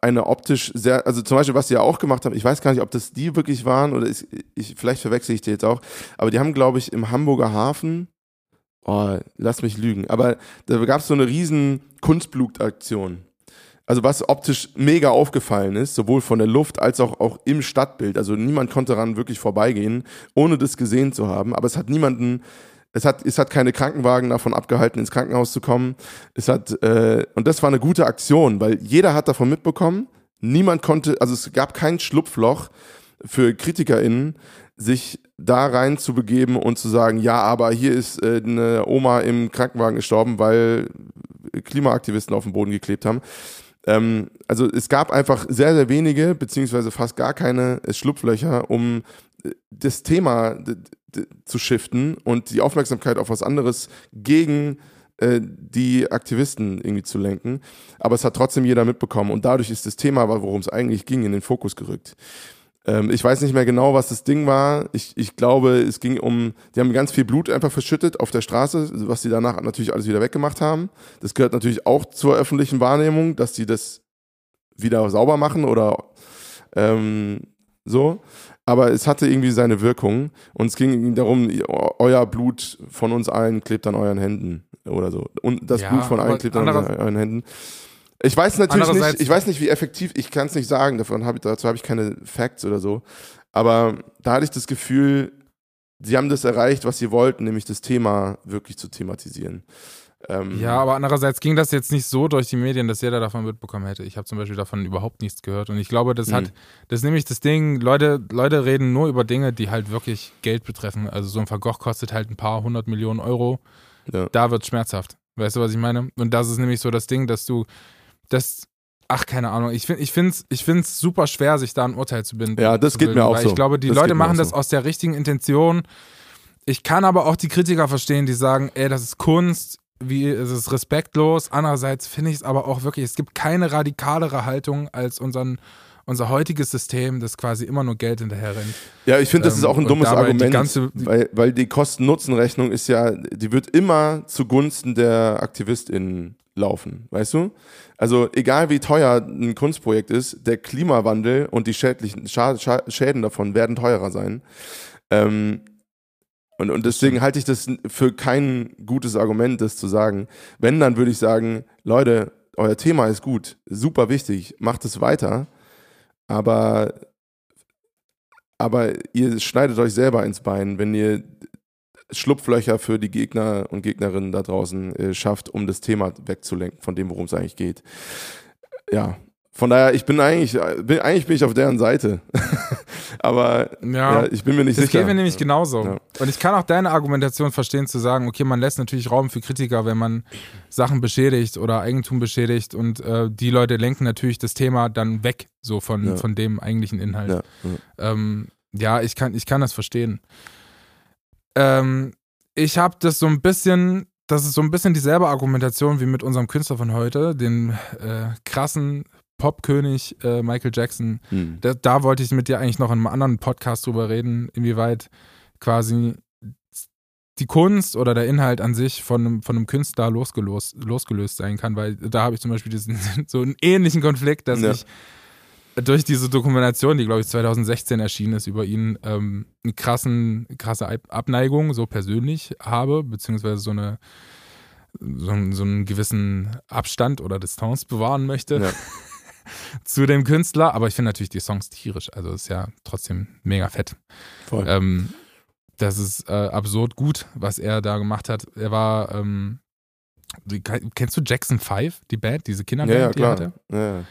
eine optisch sehr, also zum Beispiel, was die ja auch gemacht haben, ich weiß gar nicht, ob das die wirklich waren oder ist, ich, vielleicht verwechsel ich die jetzt auch, aber die haben, glaube ich, im Hamburger Hafen, oh, lass mich lügen, aber da gab es so eine riesen Kunstblutaktion. Also was optisch mega aufgefallen ist, sowohl von der Luft als auch, auch im Stadtbild. Also niemand konnte daran wirklich vorbeigehen, ohne das gesehen zu haben. Aber es hat niemanden, es hat, es hat keine Krankenwagen davon abgehalten, ins Krankenhaus zu kommen. Es hat, äh, und das war eine gute Aktion, weil jeder hat davon mitbekommen. Niemand konnte, also es gab kein Schlupfloch für KritikerInnen, sich da rein zu begeben und zu sagen, ja, aber hier ist äh, eine Oma im Krankenwagen gestorben, weil Klimaaktivisten auf den Boden geklebt haben. Ähm, also es gab einfach sehr, sehr wenige, beziehungsweise fast gar keine Schlupflöcher, um äh, das Thema zu shiften und die Aufmerksamkeit auf was anderes gegen äh, die Aktivisten irgendwie zu lenken. Aber es hat trotzdem jeder mitbekommen und dadurch ist das Thema, worum es eigentlich ging, in den Fokus gerückt. Ähm, ich weiß nicht mehr genau, was das Ding war. Ich, ich glaube, es ging um, die haben ganz viel Blut einfach verschüttet auf der Straße, was sie danach natürlich alles wieder weggemacht haben. Das gehört natürlich auch zur öffentlichen Wahrnehmung, dass sie das wieder sauber machen oder ähm, so. Aber es hatte irgendwie seine Wirkung und es ging darum, euer Blut von uns allen klebt an euren Händen oder so. Und das Ja, Blut von allen klebt an euren Händen. Ich weiß natürlich nicht, ich weiß nicht, wie effektiv, ich kann es nicht sagen, davon hab ich, dazu habe ich keine Facts oder so. Aber da hatte ich das Gefühl, sie haben das erreicht, was sie wollten, nämlich das Thema wirklich zu thematisieren. Ähm, Ja, aber andererseits ging das jetzt nicht so durch die Medien, dass jeder davon mitbekommen hätte. Ich habe zum Beispiel davon überhaupt nichts gehört. Und ich glaube, das hat, Mhm. das ist nämlich das Ding, Leute, Leute reden nur über Dinge, die halt wirklich Geld betreffen. Also so ein Vergoch kostet halt ein paar hundert Millionen Euro. Ja. Da wird schmerzhaft. Weißt du, was ich meine? Und das ist nämlich so das Ding, dass du, das, ach, keine Ahnung, ich finde ich find's, ich find's super schwer, sich da ein Urteil zu binden. Ja, das zu geht bilden, mir auch so. Ich glaube, die Das Leute machen auch das so. aus der richtigen Intention. Ich kann aber auch die Kritiker verstehen, die sagen, ey, das ist Kunst, wie es ist respektlos. Andererseits finde ich es aber auch wirklich, es gibt keine radikalere Haltung als unseren, unser heutiges System, das quasi immer nur Geld hinterher rennt. Ja, ich finde, das Ähm, ist auch ein dummes dabei die Argument, ganze- weil, weil die Kosten-Nutzen-Rechnung ist ja, die wird immer zugunsten der AktivistInnen laufen, weißt du? Also egal wie teuer ein Kunstprojekt ist, der Klimawandel und die schädlichen Scha Scha Schäden davon werden teurer sein. Ähm, und, und deswegen halte ich das für kein gutes Argument, das zu sagen. Wenn, dann würde ich sagen, Leute, euer Thema ist gut, super wichtig, macht es weiter, aber aber ihr schneidet euch selber ins Bein, wenn ihr Schlupflöcher für die Gegner und Gegnerinnen da draußen äh, schafft, um das Thema wegzulenken von dem, worum es eigentlich geht. Ja, von daher, ich bin eigentlich, äh, bin, eigentlich bin ich auf deren Seite. Aber Ja. ja, ich bin mir nicht Das sicher. geht mir nämlich genauso. Ja. Und ich kann auch deine Argumentation verstehen, zu sagen, okay, man lässt natürlich Raum für Kritiker, wenn man Sachen beschädigt oder Eigentum beschädigt und äh, die Leute lenken natürlich das Thema dann weg, so von, von dem eigentlichen Inhalt. Ja. Ähm, ja, ich kann, ich kann das verstehen. Ähm, ich habe das so ein bisschen, das ist so ein bisschen dieselbe Argumentation wie mit unserem Künstler von heute, den äh, krassen Popkönig äh, Michael Jackson. Hm. Da, da wollte ich mit dir eigentlich noch in einem anderen Podcast drüber reden, inwieweit quasi die Kunst oder der Inhalt an sich von einem, von einem Künstler losgelöst, losgelöst sein kann, weil da habe ich zum Beispiel diesen, so einen ähnlichen Konflikt, dass Ja. ich durch diese Dokumentation, die glaube ich 2016 erschienen ist, über ihn ähm, eine krassen, krasse Ab- Abneigung so persönlich habe, beziehungsweise so eine so, einen- so einen gewissen Abstand oder Distanz bewahren möchte Ja. zu dem Künstler, aber ich finde natürlich die Songs tierisch, also ist ja trotzdem mega fett. Voll. Ähm, das ist äh, absurd gut, was er da gemacht hat. Er war, ähm, die- kennst du Jackson 5, die Band, diese Kinderband, ja, ja, die er klar. hatte? Ja.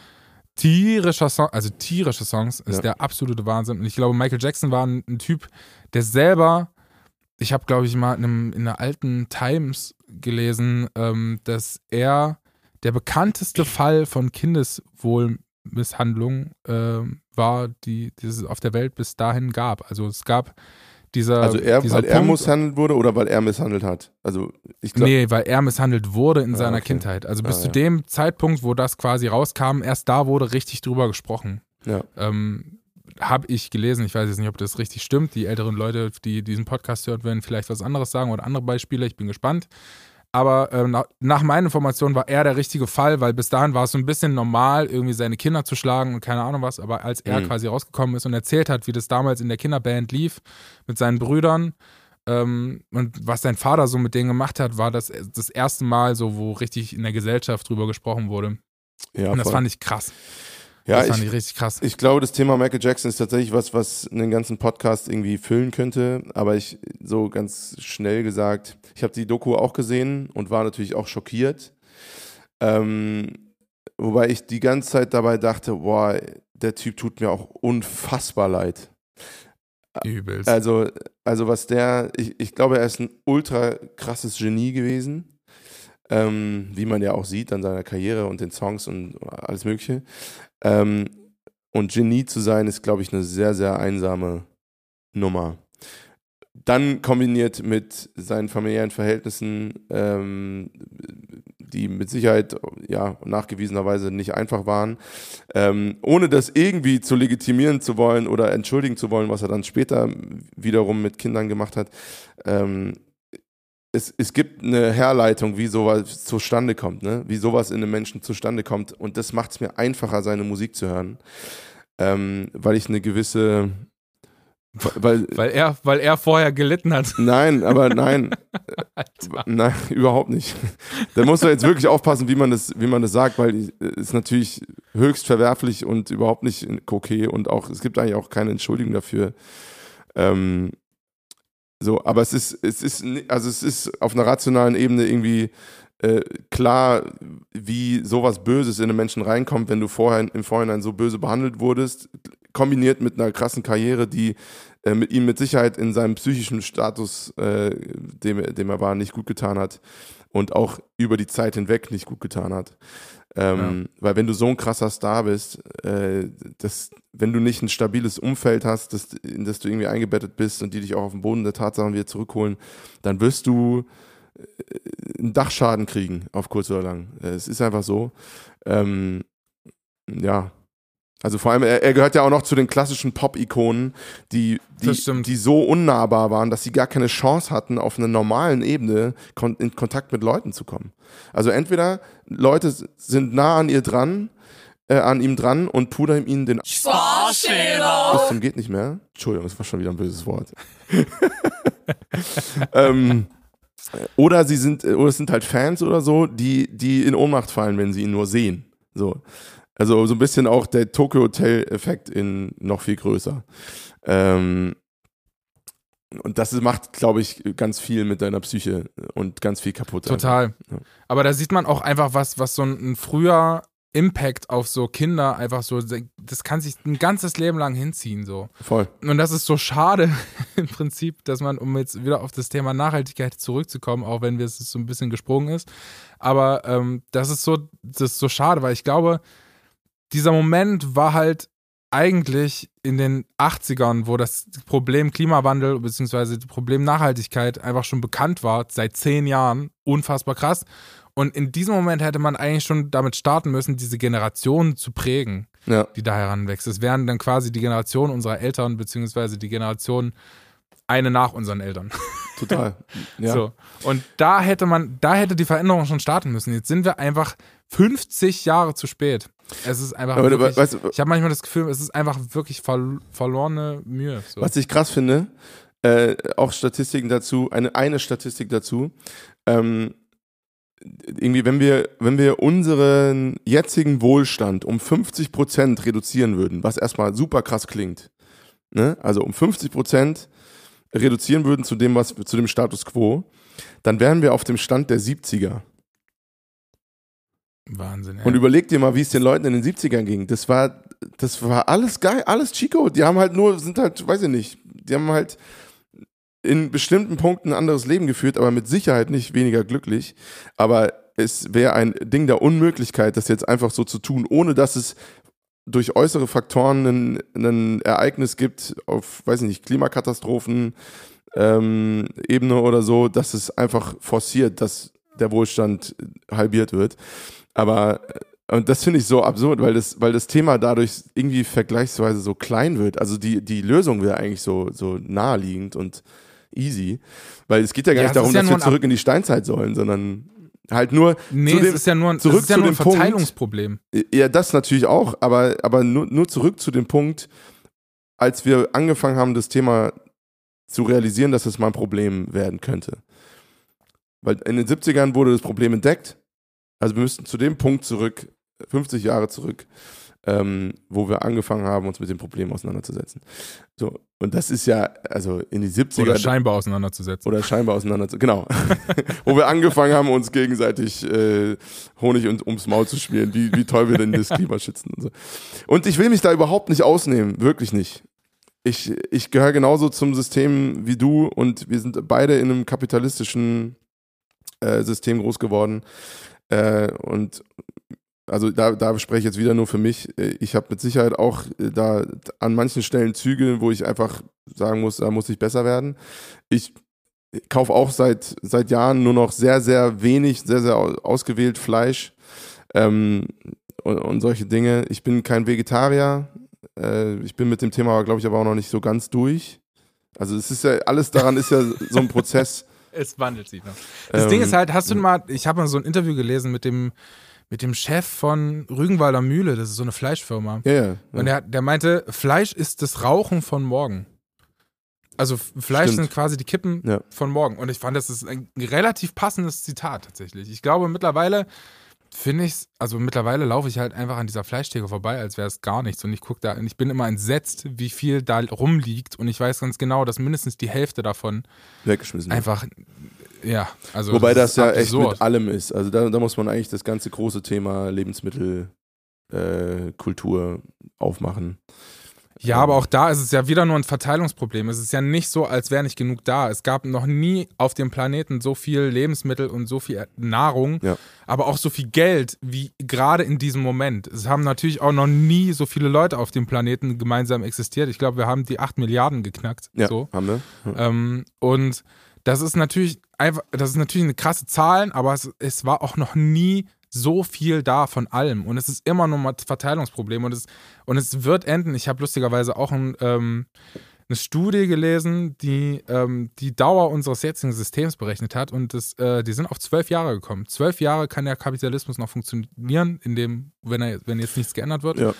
Tierischer Song, also tierische Songs, ist Ja. der absolute Wahnsinn. Und ich glaube, Michael Jackson war ein, ein Typ, der selber, ich habe, glaube ich, mal in, einem, in einer alten Times gelesen, ähm, dass er der bekannteste Fall von Kindeswohlmisshandlung ähm, war, die, die es auf der Welt bis dahin gab. Also es gab dieser, Also er, dieser weil er Punkt, misshandelt wurde oder weil er misshandelt hat? Also ich glaube, Nee, weil er misshandelt wurde in Ah, seiner okay. Kindheit. Also bis Ah, zu ja. dem Zeitpunkt, wo das quasi rauskam, erst da wurde richtig drüber gesprochen. ja. Ähm, habe ich gelesen, ich weiß jetzt nicht, ob das richtig stimmt. Die älteren Leute, die diesen Podcast hören, werden vielleicht was anderes sagen oder andere Beispiele. Ich bin gespannt. Aber ähm, nach, nach meinen Informationen war er der richtige Fall, weil bis dahin war es so ein bisschen normal, irgendwie seine Kinder zu schlagen und keine Ahnung was. Aber als er Mhm. quasi rausgekommen ist und erzählt hat, wie das damals in der Kinderband lief mit seinen Brüdern ähm, und was sein Vater so mit denen gemacht hat, war das das erste Mal so, wo richtig in der Gesellschaft drüber gesprochen wurde. ja und das voll. fand ich krass. Ja, das fand ich, ich richtig krass. Ich glaube, das Thema Michael Jackson ist tatsächlich was, was einen ganzen Podcast irgendwie füllen könnte. Aber ich, so ganz schnell gesagt, ich habe die Doku auch gesehen und war natürlich auch schockiert. Ähm, wobei ich die ganze Zeit dabei dachte, boah, der Typ tut mir auch unfassbar leid. Übelst. Also, also was der, ich, ich glaube, er ist ein ultra krasses Genie gewesen. Ähm, wie man ja auch sieht an seiner Karriere und den Songs und alles Mögliche. Ähm, und Genie zu sein, ist, glaube ich, eine sehr, sehr einsame Nummer. Dann kombiniert mit seinen familiären Verhältnissen, ähm, die mit Sicherheit ja nachgewiesenerweise nicht einfach waren, ähm, ohne das irgendwie zu legitimieren zu wollen oder entschuldigen zu wollen, was er dann später wiederum mit Kindern gemacht hat. Ähm, es, es gibt eine Herleitung, wie sowas zustande kommt, ne? wie sowas in einem Menschen zustande kommt. Und das macht es mir einfacher, seine Musik zu hören, ähm, weil ich eine gewisse weil, weil, er, weil er vorher gelitten hat. Nein, aber nein. nein, überhaupt nicht. Da muss man jetzt wirklich aufpassen, wie man das, wie man das sagt, weil es natürlich höchst verwerflich und überhaupt nicht okay und auch, es gibt eigentlich auch keine Entschuldigung dafür. Ähm, so, aber es ist, es ist, also es ist auf einer rationalen Ebene irgendwie äh, klar, wie sowas Böses in einen Menschen reinkommt, wenn du vorher im Vorhinein so böse behandelt wurdest, kombiniert mit einer krassen Karriere, die äh, mit ihm mit Sicherheit in seinem psychischen Status, äh, dem, dem er war, nicht gut getan hat und auch über die Zeit hinweg nicht gut getan hat. Ähm, ja. Weil wenn du so ein krasser Star bist, äh, das, wenn du nicht ein stabiles Umfeld hast, das, in das du irgendwie eingebettet bist und die dich auch auf den Boden der Tatsachen wieder zurückholen, dann wirst du äh, einen Dachschaden kriegen, auf kurz oder lang. Äh, es ist einfach so. Ähm, ja, also vor allem, er, er, gehört ja auch noch zu den klassischen Pop-Ikonen, die, die, die so unnahbar waren, dass sie gar keine Chance hatten, auf einer normalen Ebene kon in Kontakt mit Leuten zu kommen. Also entweder Leute sind nah an ihr dran, äh, an ihm dran und pudern ihm den. Bis zum geht nicht mehr. Entschuldigung, das war schon wieder ein böses Wort. ähm, oder sie sind, oder es sind halt Fans oder so, die, die in Ohnmacht fallen, wenn sie ihn nur sehen. So. Also so ein bisschen auch der Tokyo Hotel-Effekt in noch viel größer. Ähm, und das macht, glaube ich, ganz viel mit deiner Psyche und ganz viel kaputt. Total. Ja. Aber da sieht man auch einfach was, was so ein, ein früher Impact auf so Kinder einfach so, das kann sich ein ganzes Leben lang hinziehen, so. Voll. Und das ist so schade im Prinzip, dass man, um jetzt wieder auf das Thema Nachhaltigkeit zurückzukommen, auch wenn es so ein bisschen gesprungen ist, aber ähm, das ist so, das ist so schade, weil ich glaube, dieser Moment war halt eigentlich in den 80ern, wo das Problem Klimawandel bzw. das Problem Nachhaltigkeit einfach schon bekannt war, seit zehn Jahren, unfassbar krass. Und in diesem Moment hätte man eigentlich schon damit starten müssen, diese Generation zu prägen, ja. die da heranwächst. Es wären dann quasi die Generation unserer Eltern beziehungsweise die Generation eine nach unseren Eltern. Total. Ja. So. Und da hätte man, da hätte die Veränderung schon starten müssen. Jetzt sind wir einfach 50 Jahre zu spät. Es ist einfach. Aber wirklich, weißt ich habe manchmal das Gefühl, es ist einfach wirklich ver verlorene Mühe. So. Was ich krass finde, äh, auch Statistiken dazu, eine, eine Statistik dazu. Ähm, irgendwie, wenn wir, wenn wir unseren jetzigen Wohlstand um 50 Prozent reduzieren würden, was erstmal super krass klingt, ne? also um 50 Prozent reduzieren würden zu dem, was, zu dem Status quo, dann wären wir auf dem Stand der 70er. Wahnsinn. Ja. Und überleg dir mal, wie es den Leuten in den 70ern ging. Das war, das war alles geil, alles Chico. Die haben halt nur, sind halt, weiß ich nicht, die haben halt in bestimmten Punkten ein anderes Leben geführt, aber mit Sicherheit nicht weniger glücklich. Aber es wäre ein Ding der Unmöglichkeit, das jetzt einfach so zu tun, ohne dass es durch äußere Faktoren ein, Ereignis gibt, auf, weiß ich nicht, Klimakatastrophen, ähm, Ebene oder so, dass es einfach forciert, dass der Wohlstand halbiert wird. Aber äh, und das finde ich so absurd, weil das, weil das Thema dadurch irgendwie vergleichsweise so klein wird. Also die, die Lösung wäre eigentlich so, so naheliegend und easy. Weil es geht ja gar ja, nicht darum, ja dass wir zurück in die Steinzeit sollen, sondern halt nur. Nee, zu dem, es ist ja nur ein, zurück ist ja nur ein Verteilungsproblem. Punkt, ja, das natürlich auch, aber, aber nur, nur zurück zu dem Punkt, als wir angefangen haben, das Thema zu realisieren, dass es mal ein Problem werden könnte. Weil in den 70ern wurde das Problem entdeckt also wir müssten zu dem Punkt zurück, 50 Jahre zurück, ähm, wo wir angefangen haben, uns mit dem Problem auseinanderzusetzen. So, und das ist ja, also in die 70er. Oder scheinbar auseinanderzusetzen. Oder scheinbar auseinanderzusetzen, genau. wo wir angefangen haben, uns gegenseitig äh, Honig und, ums Maul zu schmieren, wie, wie toll wir denn das Klima schützen und so. Und ich will mich da überhaupt nicht ausnehmen, wirklich nicht. Ich, ich gehöre genauso zum System wie du und wir sind beide in einem kapitalistischen äh, System groß geworden. Äh, und also da, da spreche ich jetzt wieder nur für mich. Äh, ich habe mit Sicherheit auch äh, da an manchen Stellen Züge, wo ich einfach sagen muss, da muss ich besser werden. Ich kaufe auch seit, seit Jahren nur noch sehr, sehr wenig, sehr, sehr ausgewählt Fleisch ähm, und, und solche Dinge. Ich bin kein Vegetarier. Äh, ich bin mit dem Thema, glaube ich, aber auch noch nicht so ganz durch. Also es ist ja, alles daran ist ja so ein Prozess. es wandelt sich noch. Das ähm, Ding ist halt, hast du mal, ich habe mal so ein Interview gelesen mit dem, mit dem Chef von Rügenwalder Mühle, das ist so eine Fleischfirma. Ja, ja. Und der, der meinte, Fleisch ist das Rauchen von morgen. Also Fleisch Stimmt. sind quasi die Kippen ja. von morgen. Und ich fand, das ist ein relativ passendes Zitat tatsächlich. Ich glaube, mittlerweile finde ich es, also mittlerweile laufe ich halt einfach an dieser Fleischtheke vorbei, als wäre es gar nichts. Und ich gucke da, und ich bin immer entsetzt, wie viel da rumliegt. Und ich weiß ganz genau, dass mindestens die Hälfte davon weggeschmissen einfach, ja, also. Wobei das, das ja absurd. echt mit allem ist. Also da, da, muss man eigentlich das ganze große Thema Lebensmittelkultur äh, aufmachen. Ja, aber auch da ist es ja wieder nur ein Verteilungsproblem. Es ist ja nicht so, als wäre nicht genug da. Es gab noch nie auf dem Planeten so viel Lebensmittel und so viel Nahrung, ja. aber auch so viel Geld wie gerade in diesem Moment. Es haben natürlich auch noch nie so viele Leute auf dem Planeten gemeinsam existiert. Ich glaube, wir haben die 8 Milliarden geknackt. Ja, so. haben wir. Ja. Ähm, und das ist natürlich einfach, das ist natürlich eine krasse Zahl, aber es, es war auch noch nie so viel da von allem. Und es ist immer nur ein Verteilungsproblem. Und es, und es wird enden. Ich habe lustigerweise auch ein, ähm, eine Studie gelesen, die ähm, die Dauer unseres jetzigen Systems berechnet hat. Und das, äh, die sind auf zwölf Jahre gekommen. Zwölf Jahre kann der Kapitalismus noch funktionieren, in dem, wenn, er, wenn jetzt nichts geändert wird. Ja.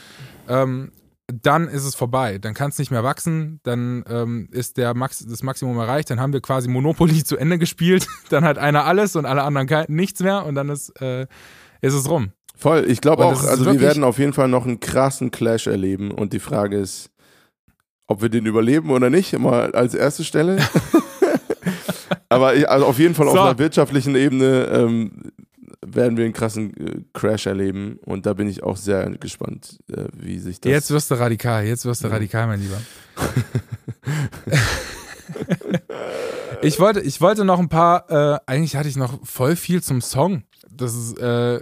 Ähm, dann ist es vorbei. Dann kann es nicht mehr wachsen. Dann ähm, ist der Max das Maximum erreicht. Dann haben wir quasi Monopoly zu Ende gespielt. dann hat einer alles und alle anderen nichts mehr. Und dann ist äh, ist es rum. Voll, ich glaube auch, also wir werden auf jeden Fall noch einen krassen Clash erleben und die Frage ist, ob wir den überleben oder nicht, immer als erste Stelle. Aber ich, also auf jeden Fall so. auf einer wirtschaftlichen Ebene ähm, werden wir einen krassen äh, Crash erleben und da bin ich auch sehr gespannt, äh, wie sich das. Jetzt wirst du radikal, jetzt wirst du radikal, mein Lieber. ich, wollte, ich wollte noch ein paar, äh, eigentlich hatte ich noch voll viel zum Song das ist äh,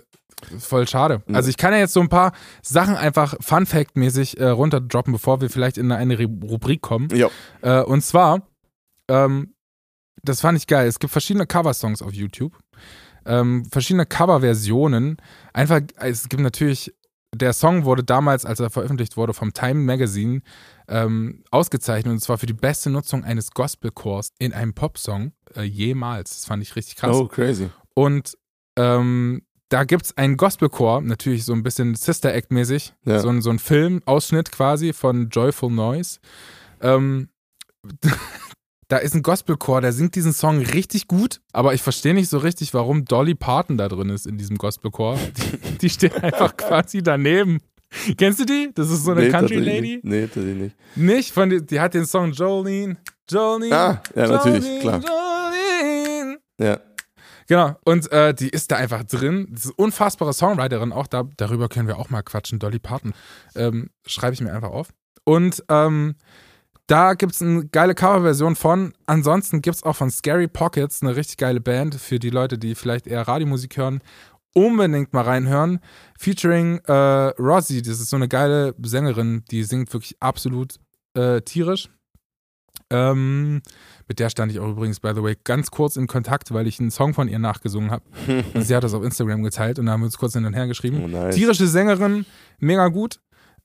voll schade. Also ich kann ja jetzt so ein paar Sachen einfach Fun Fact mäßig äh, runterdroppen, bevor wir vielleicht in eine Rubrik kommen. Ja. Äh, und zwar, ähm, das fand ich geil. Es gibt verschiedene Cover-Songs auf YouTube. Ähm, verschiedene Cover-Versionen. Einfach, es gibt natürlich, der Song wurde damals, als er veröffentlicht wurde, vom Time Magazine ähm, ausgezeichnet und zwar für die beste Nutzung eines Gospelchors in einem Popsong äh, jemals. Das fand ich richtig krass. Oh, crazy. Und ähm, da gibt es einen Gospelchor, natürlich so ein bisschen Sister Act-mäßig, ja. so, ein, so ein Filmausschnitt quasi von Joyful Noise. Ähm, da ist ein Gospelchor, der singt diesen Song richtig gut, aber ich verstehe nicht so richtig, warum Dolly Parton da drin ist in diesem Gospelchor. Die, die steht einfach quasi daneben. Kennst du die? Das ist so eine nee, Country Lady. Nicht. Nee, tatsächlich nicht. Nicht? Von die, die hat den Song Jolene, Jolene. Ah, ja, Jolene, natürlich, klar. Jolene. Ja. Genau, und äh, die ist da einfach drin. Das ist eine unfassbare Songwriterin, auch da, darüber können wir auch mal quatschen. Dolly Parton. Ähm, Schreibe ich mir einfach auf. Und ähm, da gibt es eine geile Coverversion von. Ansonsten gibt es auch von Scary Pockets eine richtig geile Band für die Leute, die vielleicht eher Radiomusik hören. Unbedingt mal reinhören. Featuring äh, Rosie, das ist so eine geile Sängerin, die singt wirklich absolut äh, tierisch. Ähm, mit der stand ich auch übrigens, by the way, ganz kurz in Kontakt, weil ich einen Song von ihr nachgesungen habe. sie hat das auf Instagram geteilt und da haben wir uns kurz hin und her geschrieben. Oh, nice. Tierische Sängerin, mega gut.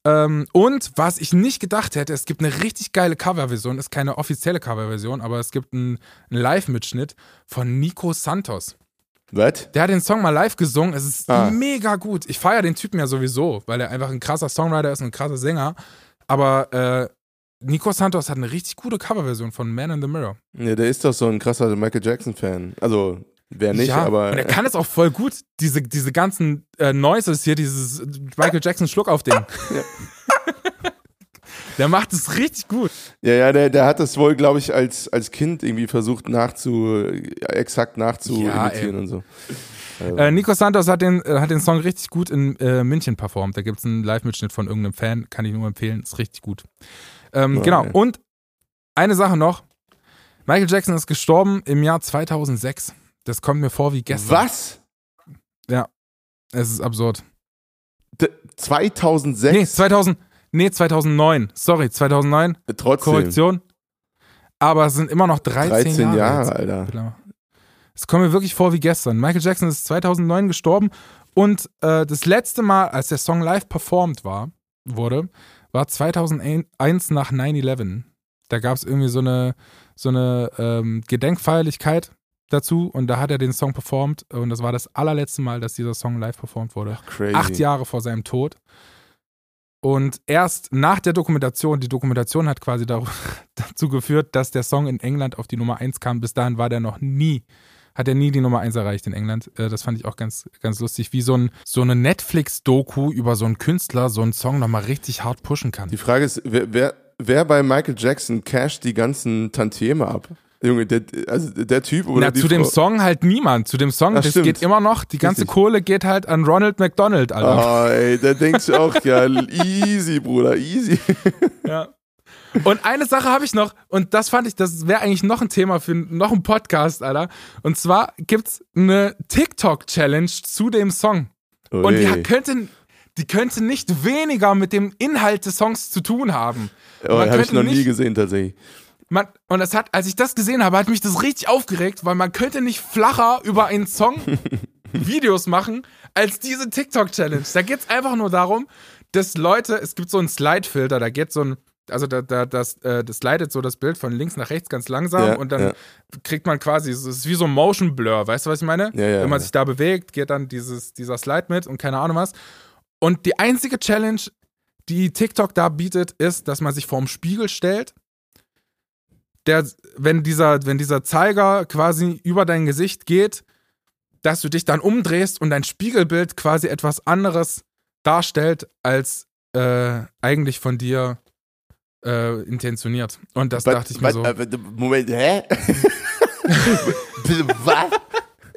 Ähm, und was ich nicht gedacht hätte, es gibt eine richtig geile Coverversion, ist keine offizielle Coverversion, aber es gibt einen, einen Live-Mitschnitt von Nico Santos. Was? Der hat den Song mal live gesungen. Es ist ah. mega gut. Ich feiere den Typen ja sowieso, weil er einfach ein krasser Songwriter ist und ein krasser Sänger. Aber äh, Nico Santos hat eine richtig gute Coverversion von Man in the Mirror. Ja, der ist doch so ein krasser Michael Jackson-Fan. Also, wer nicht, ja, aber. Und er kann es auch voll gut. Diese, diese ganzen äh, Noises hier, dieses Michael Jackson Schluck auf den. ja. Der macht es richtig gut. Ja, ja, der, der hat das wohl, glaube ich, als, als Kind irgendwie versucht nachzu, exakt nachzuimitieren ja, und so. Äh, Nico Santos hat den, äh, hat den Song richtig gut in äh, München performt. Da gibt es einen Live-Mitschnitt von irgendeinem Fan, kann ich nur empfehlen, ist richtig gut. Ähm, okay. Genau. Und eine Sache noch. Michael Jackson ist gestorben im Jahr 2006. Das kommt mir vor wie gestern. Was? Ja. Es ist absurd. D 2006? Nee, 2000, nee, 2009. Sorry, 2009. Trotzdem. Korrektion. aber es sind immer noch 13, 13 Jahre. Jahre. Alter. Es kommt mir wirklich vor wie gestern. Michael Jackson ist 2009 gestorben und äh, das letzte Mal, als der Song live performt war, wurde, war 2001 nach 9-11. Da gab es irgendwie so eine, so eine ähm, Gedenkfeierlichkeit dazu und da hat er den Song performt und das war das allerletzte Mal, dass dieser Song live performt wurde. Crazy. Acht Jahre vor seinem Tod. Und erst nach der Dokumentation, die Dokumentation hat quasi dazu geführt, dass der Song in England auf die Nummer 1 kam. Bis dahin war der noch nie, hat er nie die Nummer 1 erreicht in England. Äh, Das fand ich auch ganz, ganz lustig, wie so, ein, so eine Netflix-Doku über so einen Künstler so einen Song nochmal richtig hart pushen kann. Die Frage ist, wer, wer, wer bei Michael Jackson casht die ganzen Tantieme ab? Junge, der, also der Typ oder Na, die zu dem Frau? Song halt niemand. Zu dem Song, Ach, das stimmt. geht immer noch. Die ganze Richtig. Kohle geht halt an Ronald McDonald, Alter. Oh, ey, da denkst du auch, ja, easy, Bruder, easy. Ja. Und eine Sache habe ich noch, und das fand ich, das wäre eigentlich noch ein Thema für noch einen Podcast, Alter. Und zwar gibt's eine TikTok-Challenge zu dem Song. Und die Ui. könnte, die könnte nicht weniger mit dem Inhalt des Songs zu tun haben. oh, habe ich noch nie nicht- gesehen, tatsächlich. Man, und das hat, als ich das gesehen habe, hat mich das richtig aufgeregt, weil man könnte nicht flacher über einen Song Videos machen als diese TikTok-Challenge. Da geht's einfach nur darum, dass Leute, es gibt so einen Slide-Filter, da geht so ein, also da, da, das, äh, das slidet so das Bild von links nach rechts ganz langsam Ja, und dann ja. kriegt man quasi, es ist wie so ein Motion Blur, weißt du, was ich meine? Ja, Wenn man sich da bewegt, geht dann dieses, dieser Slide mit und keine Ahnung was. Und die einzige Challenge, die TikTok da bietet, ist, dass man sich vorm Spiegel stellt. Der, wenn, dieser, wenn dieser Zeiger quasi über dein Gesicht geht, dass du dich dann umdrehst und dein Spiegelbild quasi etwas anderes darstellt, als äh, eigentlich von dir äh, intentioniert. Und das dachte ich mir Was- so. äh, Moment, hä? Was?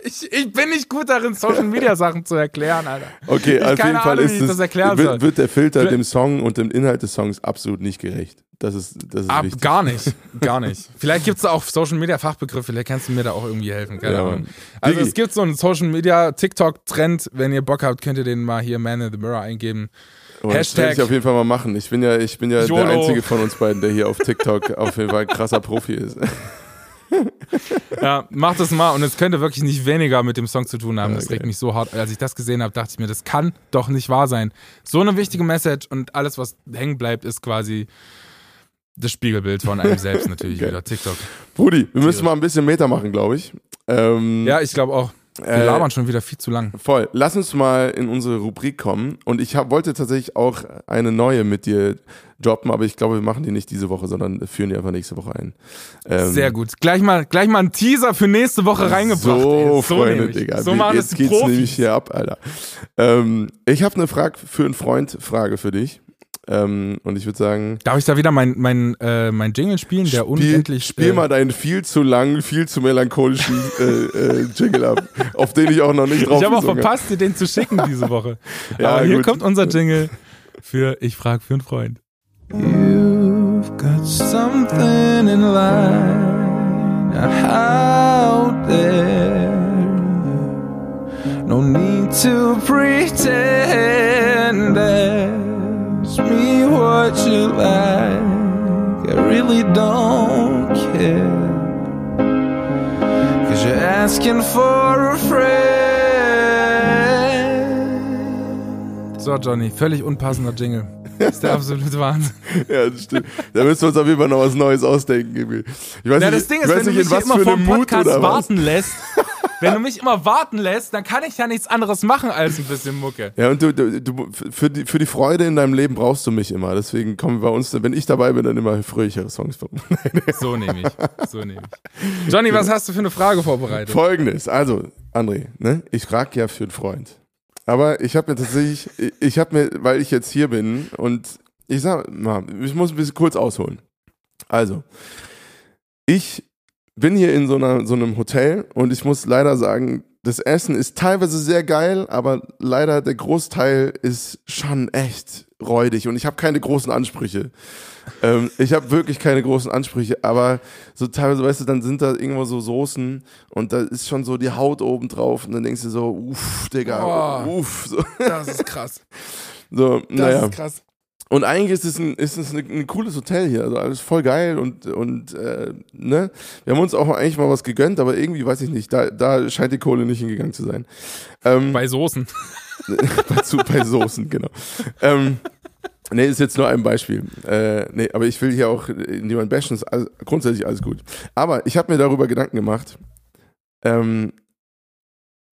Ich, ich bin nicht gut darin, Social Media Sachen zu erklären, Alter. Okay, Ich auf jeden Fall Ahnung, ist wie ich es, das erklären soll. wird, wird der Filter dem Song und dem Inhalt des Songs absolut nicht gerecht. Das ist, das ist Ab, wichtig. gar nicht, gar nicht. Vielleicht gibt es da auch Social Media Fachbegriffe, vielleicht kannst du mir da auch irgendwie helfen. Keine Ja. Also Digi. es gibt so einen Social Media TikTok-Trend. Wenn ihr Bock habt, könnt ihr den mal hier Man in the Mirror eingeben. Oh, das werde ich auf jeden Fall mal machen. Ich bin ja, ich bin ja der einzige von uns beiden, der hier auf TikTok auf jeden Fall ein krasser Profi ist. Ja, macht das mal und es könnte wirklich nicht weniger mit dem Song zu tun haben. Das Okay. regt mich so hart. Als ich das gesehen habe, dachte ich mir, das kann doch nicht wahr sein. So eine wichtige Message und alles, was hängen bleibt, ist quasi das Spiegelbild von einem selbst natürlich Geil. wieder. TikTok. Brudi, wir müssen mal ein bisschen Meter machen, glaube ich. Ähm, Ja, ich glaube auch. Wir äh, labern schon wieder viel zu lang. Voll. Lass uns mal in unsere Rubrik kommen. Und ich hab, wollte tatsächlich auch eine neue mit dir droppen, aber ich glaube, wir machen die nicht diese Woche, sondern führen die einfach nächste Woche ein. Ähm, Sehr gut. Gleich mal, gleich mal ein Teaser für nächste Woche reingebracht. So, ey. Freunde, nämlich. Digga. So machen Jetzt geht's Profis. nämlich hier ab, Alter. Ähm, ich habe eine Frage für einen Freund, Frage für dich. Ähm, und ich würde sagen, Darf ich da wieder mein, mein, äh, mein Jingle spielen, der spiel, unendlich. spiel äh, mal deinen viel zu langen, viel zu melancholischen äh, äh, Jingle ab, auf den ich auch noch nicht drauf Ich habe auch verpasst, dir den zu schicken diese Woche. Ja, Aber hier gut. kommt unser Jingle für Ich frag für einen Freund. You've got something in line out there. No need to pretend. Me what you like. I really don't care. Cause you're asking for a friend. So, Johnny, völlig unpassender Jingle. Das ist der absolute Wahnsinn. Ja, das stimmt. Da müssen wir uns auf jeden Fall noch was Neues ausdenken. Emil. Ich weiß Ja, nicht, das Ding ist, wenn du was immer vom Podcast warten lässt, wenn du mich immer warten lässt, dann kann ich ja nichts anderes machen als ein bisschen Mucke. Ja, und du, du, du für, die, für die Freude in deinem Leben brauchst du mich immer. Deswegen kommen bei uns, wenn ich dabei bin, dann immer fröhlichere Songs. So nehme ich. So nehme ich. Johnny, was hast du für eine Frage vorbereitet? Folgendes, also, André, ne? ich frage ja für einen Freund. Aber ich habe mir tatsächlich, ich habe mir, weil ich jetzt hier bin und ich sag mal, ich muss ein bisschen kurz ausholen. Also, ich bin hier in so, einer, so einem Hotel und ich muss leider sagen, das Essen ist teilweise sehr geil, aber leider der Großteil ist schon echt räudig und ich habe keine großen Ansprüche. ähm, ich habe wirklich keine großen Ansprüche, aber so teilweise, weißt du, dann sind da irgendwo so Soßen und da ist schon so die Haut oben drauf und dann denkst du so, uff, Digga, Oh. uff. So, Das ist krass. so Das naja. ist krass. Und eigentlich ist es ein, ist es ein, ein cooles Hotel hier, also alles voll geil und, und äh, ne, wir haben uns auch eigentlich mal was gegönnt, aber irgendwie weiß ich nicht, da, da scheint die Kohle nicht hingegangen zu sein. Ähm, Bei Soßen. bei, zu, bei Soßen, genau. Ähm, nee, ist jetzt nur ein Beispiel. Äh, nee, aber ich will hier auch niemand bashen, ist alles, grundsätzlich alles gut. Aber ich habe mir darüber Gedanken gemacht, ähm,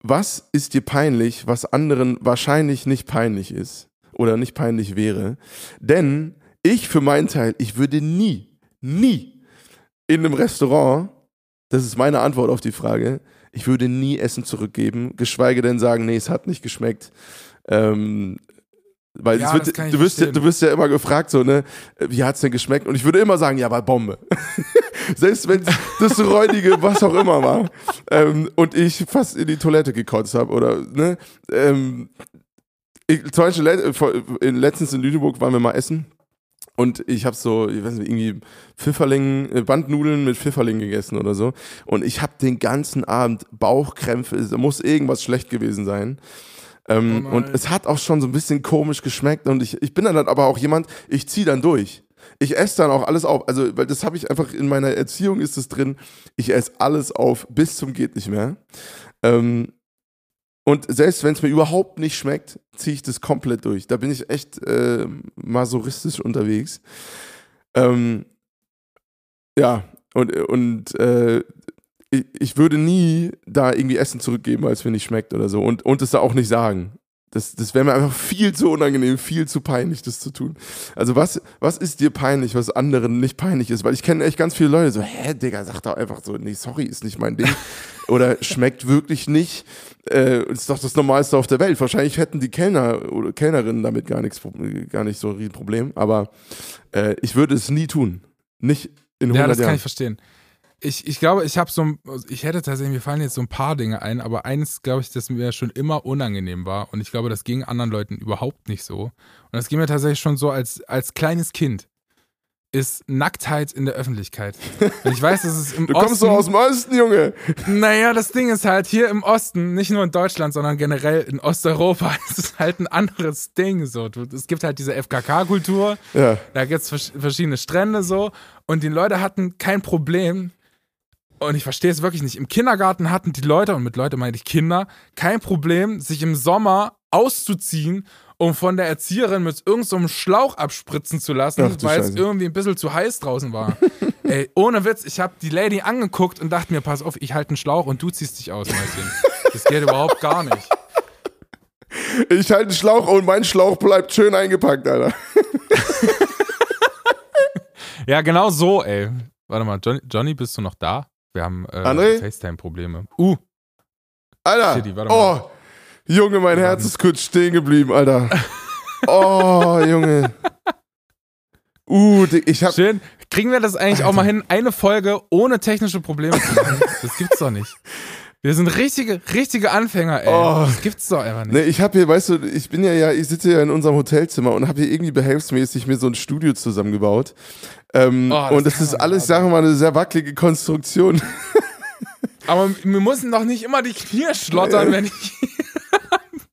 was ist dir peinlich, was anderen wahrscheinlich nicht peinlich ist oder nicht peinlich wäre? Denn ich für meinen Teil, ich würde nie, nie in einem Restaurant, das ist meine Antwort auf die Frage, ich würde nie Essen zurückgeben, geschweige denn sagen, nee, es hat nicht geschmeckt. Ähm, weil Ja, wird, du, wirst ja, du wirst ja immer gefragt, so, ne, wie hat's denn geschmeckt? Und ich würde immer sagen, ja, war Bombe. Selbst wenn das räudige, was auch immer war. Ähm, und ich fast in die Toilette gekotzt habe oder, ne, ähm, ich, zum Beispiel letztens in Lüneburg waren wir mal essen und ich habe so, ich weiß nicht, irgendwie Pfifferling, äh, Bandnudeln mit Pfifferling gegessen oder so. Und ich habe den ganzen Abend Bauchkrämpfe, es muss irgendwas schlecht gewesen sein. Ähm, Oh und es hat auch schon so ein bisschen komisch geschmeckt und ich, ich bin dann aber auch jemand, ich ziehe dann durch. Ich esse dann auch alles auf. Also, weil das habe ich einfach in meiner Erziehung ist es drin. Ich esse alles auf bis zum geht nicht mehr. Ähm, und selbst wenn es mir überhaupt nicht schmeckt, ziehe ich das komplett durch. Da bin ich echt äh, masochistisch unterwegs. Ähm, ja, und, und äh, ich, ich würde nie da irgendwie Essen zurückgeben, weil es mir nicht schmeckt oder so. Und, und es da auch nicht sagen. Das, das wäre mir einfach viel zu unangenehm, viel zu peinlich, das zu tun. Also was, was ist dir peinlich, was anderen nicht peinlich ist? Weil ich kenne echt ganz viele Leute so, hä, Digga, sag doch einfach so, nee, sorry, ist nicht mein Ding. Oder schmeckt wirklich nicht. Äh, ist doch das Normalste auf der Welt. Wahrscheinlich hätten die Kellner oder Kellnerinnen damit gar nichts, gar nicht so ein Riesenproblem. Aber äh, ich würde es nie tun. Nicht in 100 Ja, das kann Jahren. ich verstehen. Ich, ich glaube, ich habe so, ein- ich hätte tatsächlich, mir fallen jetzt so ein paar Dinge ein, aber eins, glaube ich, das mir schon immer unangenehm war und ich glaube, das ging anderen Leuten überhaupt nicht so. Und das ging mir tatsächlich schon so als, als kleines Kind, ist Nacktheit in der Öffentlichkeit. Und ich weiß, dass es im Du Osten... kommst doch aus dem Osten, Junge. Naja, das Ding ist halt, hier im Osten, nicht nur in Deutschland, sondern generell in Osteuropa, ist es halt ein anderes Ding. So. Du- Es gibt halt diese FKK-Kultur, Ja. da gibt es vers verschiedene Strände so und die Leute hatten kein Problem. Und ich verstehe es wirklich nicht. Im Kindergarten hatten die Leute, und mit Leute meine ich Kinder, kein Problem, sich im Sommer auszuziehen, um von der Erzieherin mit irgendeinem so einem Schlauch abspritzen zu lassen, weil es irgendwie ein bisschen zu heiß draußen war. Ey, ohne Witz, ich habe die Lady angeguckt und dachte mir, pass auf, ich halte einen Schlauch und du ziehst dich aus, Mäuschen. Das geht überhaupt gar nicht. Ich halte einen Schlauch und mein Schlauch bleibt schön eingepackt, Alter. Ja, genau so, ey. Warte mal, Johnny, Johnny bist du noch da? Wir haben äh? FaceTime-Probleme. Uh, Alter. Shitty, warte mal. oh, Junge, mein Herz ist kurz stehen geblieben, Alter. Oh, Junge. Uh, ich hab. schön. Kriegen wir das eigentlich auch mal hin, eine Folge ohne technische Probleme zu machen? Das gibt's doch nicht. Wir sind richtige, richtige Anfänger, ey. Oh. Das gibt's doch einfach nicht. Ne, ich habe hier, weißt du, ich bin ja, ja, ich sitze ja in unserem Hotelzimmer und habe hier irgendwie behelfsmäßig mir so ein Studio zusammengebaut. Ähm, Oh, das und das ist alles, sagen wir mal, eine sehr wackelige Konstruktion. Aber wir müssen doch nicht immer die Knie schlottern, wenn ich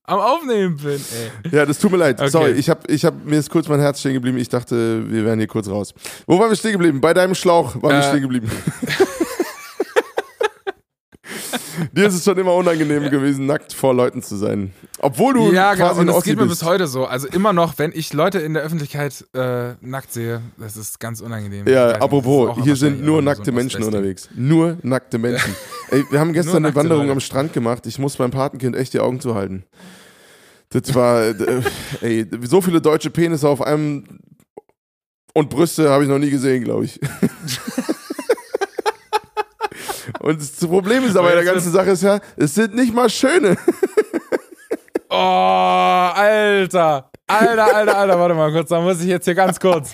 am Aufnehmen bin, ey. Ja, das tut mir leid. Okay. Sorry, ich hab, ich hab, mir ist kurz mein Herz stehen geblieben. Ich dachte, wir wären hier kurz raus. Wo waren wir stehen geblieben? Bei deinem Schlauch waren wir Äh. stehen geblieben. Dir ist es schon immer unangenehm gewesen, nackt vor Leuten zu sein. Obwohl du Ja, quasi genau. Und das Ossi geht mir bist. bis heute so. Also immer noch, wenn ich Leute in der Öffentlichkeit äh, nackt sehe, das ist ganz unangenehm. Weiß Ja, apropos, hier sind nur auch so nackte Menschen unterwegs. Nur nackte Menschen. Ey, wir haben gestern eine nackte Wanderung Leute. am Strand gemacht. Ich muss meinem Patenkind echt die Augen zuhalten. Das war, äh, ey, so viele deutsche Penisse auf einem und Brüste habe ich noch nie gesehen, glaube ich. Und das Problem ist aber bei der ganzen Sache ist ja, es sind nicht mal schöne. Oh, Alter. Alter, Alter, Alter, warte mal kurz, da muss ich jetzt hier ganz kurz.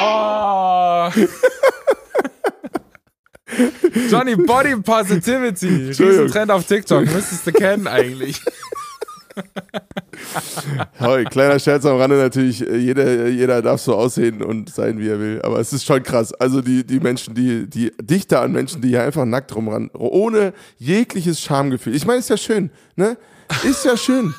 Oh. Johnny Body Positivity. Riesen Trend auf TikTok. Müsstest du kennen eigentlich. Hey, kleiner Scherz am Rande natürlich, äh, jeder, jeder darf so aussehen und sein, wie er will. Aber es ist schon krass. Also die, die Menschen, die, die Dichte an Menschen, die hier einfach nackt rumrennen, ohne jegliches Schamgefühl. Ich meine, ist ja schön, ne? Ist ja schön.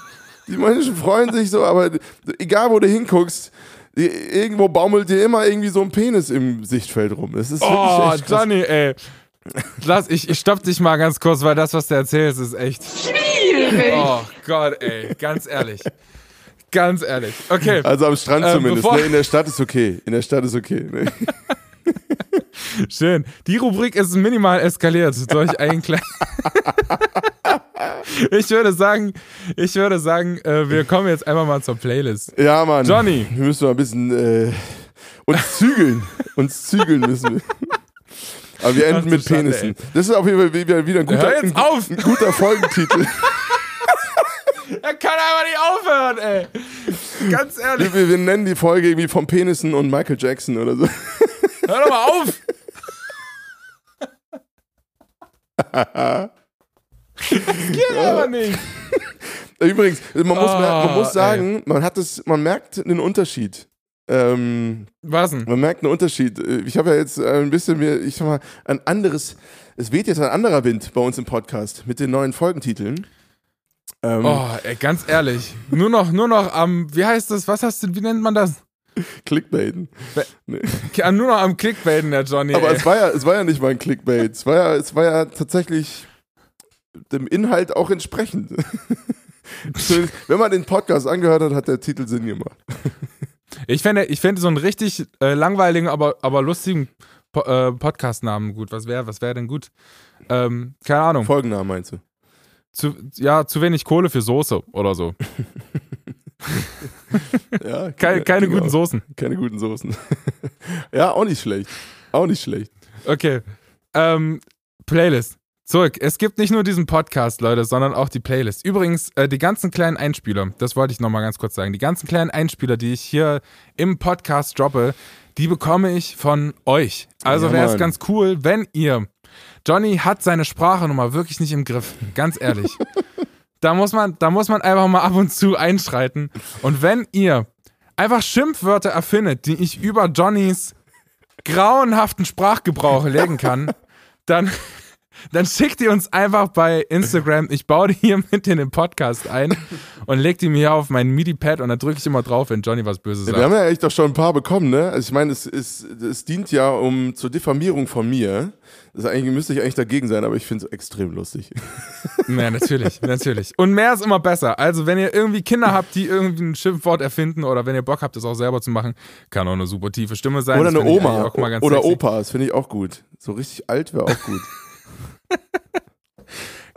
Die Menschen freuen sich so, aber egal wo du hinguckst, irgendwo baumelt dir immer irgendwie so ein Penis im Sichtfeld rum. Das ist oh, echt krass. Johnny, ey. Lass, ich, ich stopp dich mal ganz kurz, weil das, was du erzählst, ist echt. Schwierig. Oh Gott, ey, ganz ehrlich. Ganz ehrlich. Okay. Also am Strand ähm, zumindest. Ne? In der Stadt ist okay. In der Stadt ist okay. Ne? Schön. Die Rubrik ist minimal eskaliert durch einen kleinen. ich würde sagen, ich würde sagen, äh, wir kommen jetzt einfach mal zur Playlist. Ja, Mann. Johnny. Wir müssen mal ein bisschen äh, uns zügeln. uns zügeln müssen wir. Aber wir enden mit Schande, Penissen. Ey. Das ist auf jeden Fall wieder, wieder ein, guter, ein, ein guter Folgentitel. er kann einfach nicht aufhören, ey. Ganz ehrlich. Wir, wir, nennen die Folge irgendwie vom Penissen und Michael Jackson oder so. Hör doch mal auf! das geht aber nicht. Übrigens, man muss, oh, man muss sagen, man hat es, man merkt einen Unterschied. Ähm, Was denn? Man merkt einen Unterschied. Ich habe ja jetzt ein bisschen mir, ich sag mal, ein anderes, es weht jetzt ein anderer Wind bei uns im Podcast mit den neuen Folgentiteln. Ähm, oh, ey, ganz ehrlich. Nur noch, nur noch am, wie heißt das, was hast du, wie nennt man das? Clickbaiten. Nee. Nur noch am Clickbaiten, der Johnny. Aber es war, ja, es war ja nicht mal ein Clickbait. Es war ja, es war ja tatsächlich dem Inhalt auch entsprechend. Wenn man den Podcast angehört hat, hat der Titel Sinn gemacht. Ich fände, ich fände so einen richtig äh, langweiligen, aber, aber lustigen po äh, Podcast-Namen gut. Was wäre was wär denn gut? Ähm, keine Ahnung. Folgennamen meinst du? Zu, ja, zu wenig Kohle für Soße oder so. ja, keine, keine genau. guten Soßen. Keine guten Soßen. ja, auch nicht schlecht. Auch nicht schlecht. Okay. Ähm, Playlist. Zurück. Es gibt nicht nur diesen Podcast, Leute, sondern auch die Playlist. Übrigens, äh, die ganzen kleinen Einspieler, das wollte ich nochmal ganz kurz sagen, die ganzen kleinen Einspieler, die ich hier im Podcast droppe, die bekomme ich von euch. Also ja, wäre es ganz cool, wenn ihr. Johnny hat seine Sprachnummer wirklich nicht im Griff. Ganz ehrlich. da, muss man, da muss man einfach mal ab und zu einschreiten. Und wenn ihr einfach Schimpfwörter erfindet, die ich über Johnnys grauenhaften Sprachgebrauch legen kann, dann dann schickt ihr uns einfach bei Instagram. Ich baue die hier mit in den Podcast ein und legt die mir auf mein MIDI-Pad und dann drücke ich immer drauf, wenn Johnny was Böses sagt. Wir haben ja echt doch schon ein paar bekommen, ne? Also ich meine, es, es, es dient ja um zur Diffamierung von mir. Das eigentlich, müsste ich eigentlich dagegen sein, aber ich finde es extrem lustig. Ja, natürlich, natürlich. Und mehr ist immer besser. Also, wenn ihr irgendwie Kinder habt, die irgendwie ein Schimpfwort erfinden oder wenn ihr Bock habt, das auch selber zu machen, kann auch eine super tiefe Stimme sein. Oder eine Oma. oder sexy. Opa, das finde ich auch gut. So richtig alt wäre auch gut.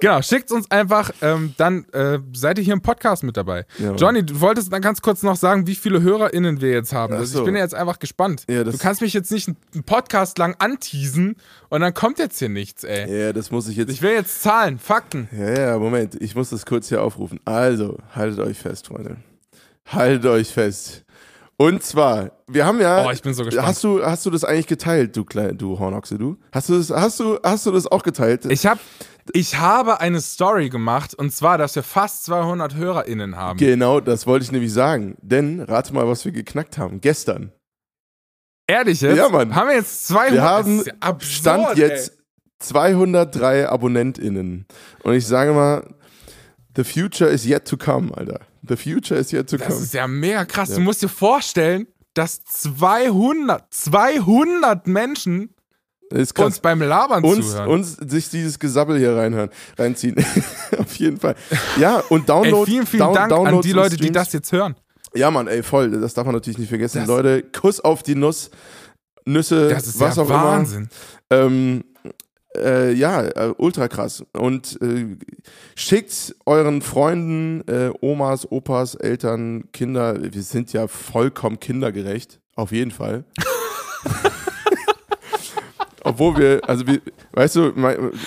Genau, schickt uns einfach, ähm, dann äh, seid ihr hier im Podcast mit dabei. Ja, Johnny, du wolltest dann ganz kurz noch sagen, wie viele HörerInnen wir jetzt haben. Also ich bin jetzt einfach gespannt. Ja, du kannst mich jetzt nicht einen Podcast lang anteasen und dann kommt jetzt hier nichts, ey. Ja, das muss ich jetzt. Ich will jetzt Zahlen, Fakten. Ja, ja, Moment, ich muss das kurz hier aufrufen. Also, haltet euch fest, Freunde. Haltet euch fest. Und zwar, wir haben ja. Oh, ich bin so gespannt. Hast du, hast du das eigentlich geteilt, du kleine, du Hornochse, du? Hast du das, hast du, hast du das auch geteilt? Ich habe ich habe eine Story gemacht und zwar, dass wir fast 200 HörerInnen haben. Genau, das wollte ich nämlich sagen. Denn, rate mal, was wir geknackt haben. Gestern. Ehrlich jetzt? Ja, Mann. Haben wir jetzt 200? Wir haben ja absurd, Stand jetzt ey. 203 AbonnentInnen. Und ich sage mal, the future is yet to come, Alter. The future is yet to come. Das ist ja mega krass. Ja. Du musst dir vorstellen, dass 200, 200 Menschen uns beim Labern uns, zuhören. Uns sich dieses Gesabbel hier reinhören, reinziehen. Auf jeden Fall. Ja, und Download. Ey, vielen, vielen Down, Dank Downloads an die Leute, die das jetzt hören. Ja, Mann, ey, voll. Das darf man natürlich nicht vergessen. Das Leute, Kuss auf die Nuss, Nüsse, das ist was ja auch Wahnsinn. immer. Ähm, äh, ja, äh, ultra krass. Und äh, schickt euren Freunden, äh, Omas, Opas, Eltern, Kinder, wir sind ja vollkommen kindergerecht, auf jeden Fall. Obwohl wir, also wir, weißt du,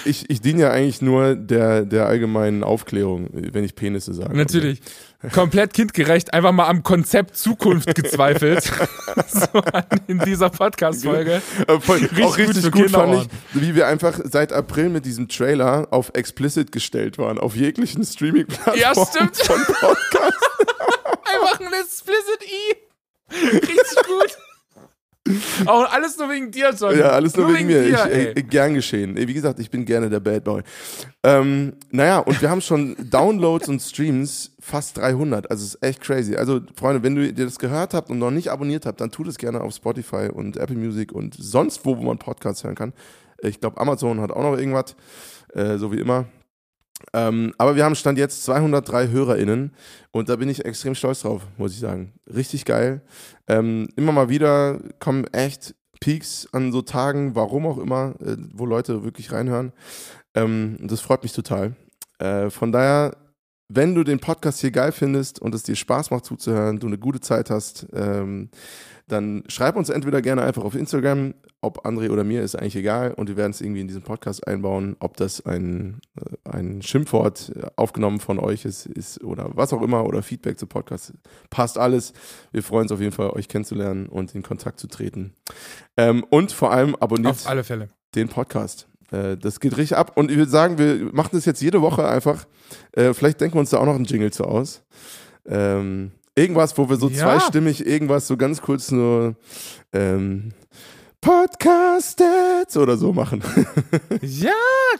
ich, ich diene ja eigentlich nur der, der allgemeinen Aufklärung, wenn ich Penisse sage. Natürlich. Komplett kindgerecht, einfach mal am Konzept Zukunft gezweifelt. so in dieser Podcast-Folge. Richtig auch richtig gut, gut fand ich, wie wir einfach seit April mit diesem Trailer auf explicit gestellt waren, auf jeglichen Streaming-Plattformen ja, stimmt. von Podcasts. einfach ein explicit I. Richtig gut. Auch alles nur wegen dir, Johnny. Ja, alles nur, wegen, mir. Dir, ich, ey, gern geschehen. Wie gesagt, ich bin gerne der Bad Boy. Ähm, naja, und wir haben schon Downloads und Streams fast 300. Also ist echt crazy. Also, Freunde, wenn du dir das gehört habt und noch nicht abonniert habt, dann tut es gerne auf Spotify und Apple Music und sonst wo, wo man Podcasts hören kann. Ich glaube, Amazon hat auch noch irgendwas, äh, so wie immer. Ähm, aber wir haben Stand jetzt 203 HörerInnen und da bin ich extrem stolz drauf, muss ich sagen. Richtig geil. Ähm, immer mal wieder kommen echt Peaks an so Tagen, warum auch immer, äh, wo Leute wirklich reinhören. Ähm, das freut mich total. Äh, von daher, wenn du den Podcast hier geil findest und es dir Spaß macht zuzuhören, du eine gute Zeit hast, ähm, dann schreib uns entweder gerne einfach auf Instagram, ob André oder mir, ist eigentlich egal. Und wir werden es irgendwie in diesen Podcast einbauen, ob das ein, äh, ein Schimpfwort äh, aufgenommen von euch ist, ist oder was auch immer oder Feedback zu Podcast. Passt alles. Wir freuen uns auf jeden Fall, euch kennenzulernen und in Kontakt zu treten. Ähm, und vor allem abonniert auf alle Fälle. den Podcast. Äh, das geht richtig ab. Und ich würde sagen, wir machen das jetzt jede Woche einfach. Äh, vielleicht denken wir uns da auch noch einen Jingle zu aus. Ähm, Irgendwas, wo wir so Ja. zweistimmig irgendwas so ganz kurz nur ähm, Podcasted oder so machen. Ja,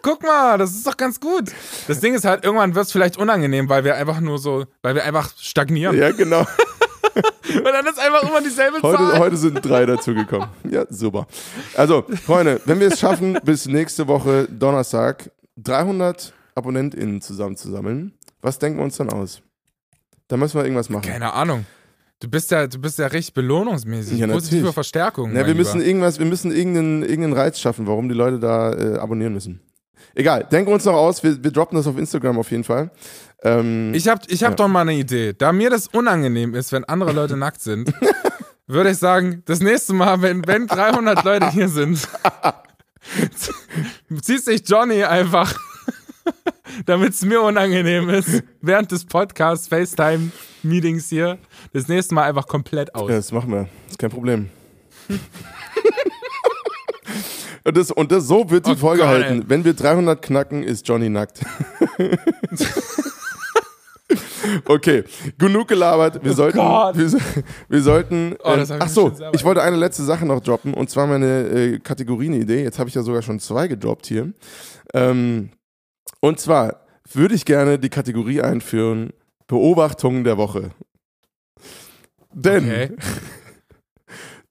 guck mal, das ist doch ganz gut. Das Ding ist halt, irgendwann wird es vielleicht unangenehm, weil wir einfach nur so, weil wir einfach stagnieren. ja, genau. Und dann ist einfach immer dieselbe Heute, Zahl. heute sind drei dazugekommen. Ja, super. Also, Freunde, wenn wir es schaffen, bis nächste Woche Donnerstag 300 AbonnentInnen zusammenzusammeln, was denken wir uns dann aus? Da müssen wir irgendwas machen. Keine Ahnung. Du bist ja, du bist ja richtig belohnungsmäßig. Ja, Positive natürlich. Verstärkung. Ja, wir müssen irgendwas, wir müssen irgendeinen, irgendeinen Reiz schaffen, warum die Leute da äh, abonnieren müssen. Egal, denken wir uns noch aus, wir, wir droppen das auf Instagram auf jeden Fall. Ähm, Ich hab, ich hab Ja. doch mal eine Idee. Da mir das unangenehm ist, wenn andere Leute nackt sind, würde ich sagen, das nächste Mal, wenn, wenn 300 Leute hier sind, ziehst dich Johnny einfach, damit es mir unangenehm ist, während des Podcasts, FaceTime-Meetings hier, das nächste Mal einfach komplett aus. ja, das machen wir, ist kein Problem. Und, das, und das, so wird die Oh Folge Gott, halten. ey. Wenn wir 300 knacken, ist Johnny nackt. Okay, genug gelabert. Wir sollten, Gott. wir, wir sollten. Oh, ähm, ach so, ich wollte eine letzte Sache noch droppen und zwar meine äh, Kategorienidee. Jetzt habe ich ja sogar schon zwei gedroppt hier. Ähm, und zwar würde ich gerne die Kategorie einführen: Beobachtungen der Woche. Denn Okay.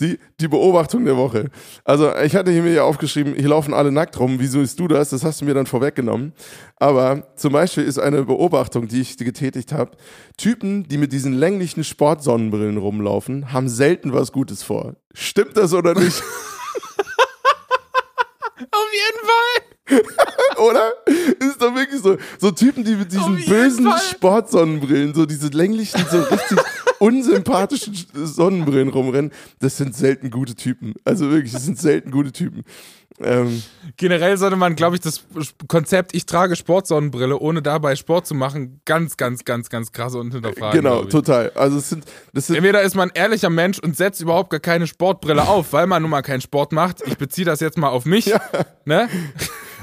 die, die Beobachtung der Woche. Also, ich hatte hier mir ja aufgeschrieben, hier laufen alle nackt rum. Wieso ist du das? Das hast du mir dann vorweggenommen. Aber zum Beispiel ist eine Beobachtung, die ich getätigt habe: Typen, die mit diesen länglichen Sportsonnenbrillen rumlaufen, haben selten was Gutes vor. Stimmt das oder nicht? Auf jeden Fall! oder? Ist doch wirklich so. So Typen, die mit diesen bösen Fall. Sportsonnenbrillen, so diese länglichen, so richtig unsympathischen Sonnenbrillen rumrennen, das sind selten gute Typen. Also wirklich, das sind selten gute Typen. Ähm, Generell sollte man, glaube ich, das Konzept, ich trage Sportsonnenbrille, ohne dabei Sport zu machen, ganz, ganz, ganz, ganz krass und hinterfragen. genau, total. Also es sind, das sind Entweder ist man ein ehrlicher Mensch und setzt überhaupt gar keine Sportbrille auf, weil man nun mal keinen Sport macht. Ich beziehe das jetzt mal auf mich. Ne?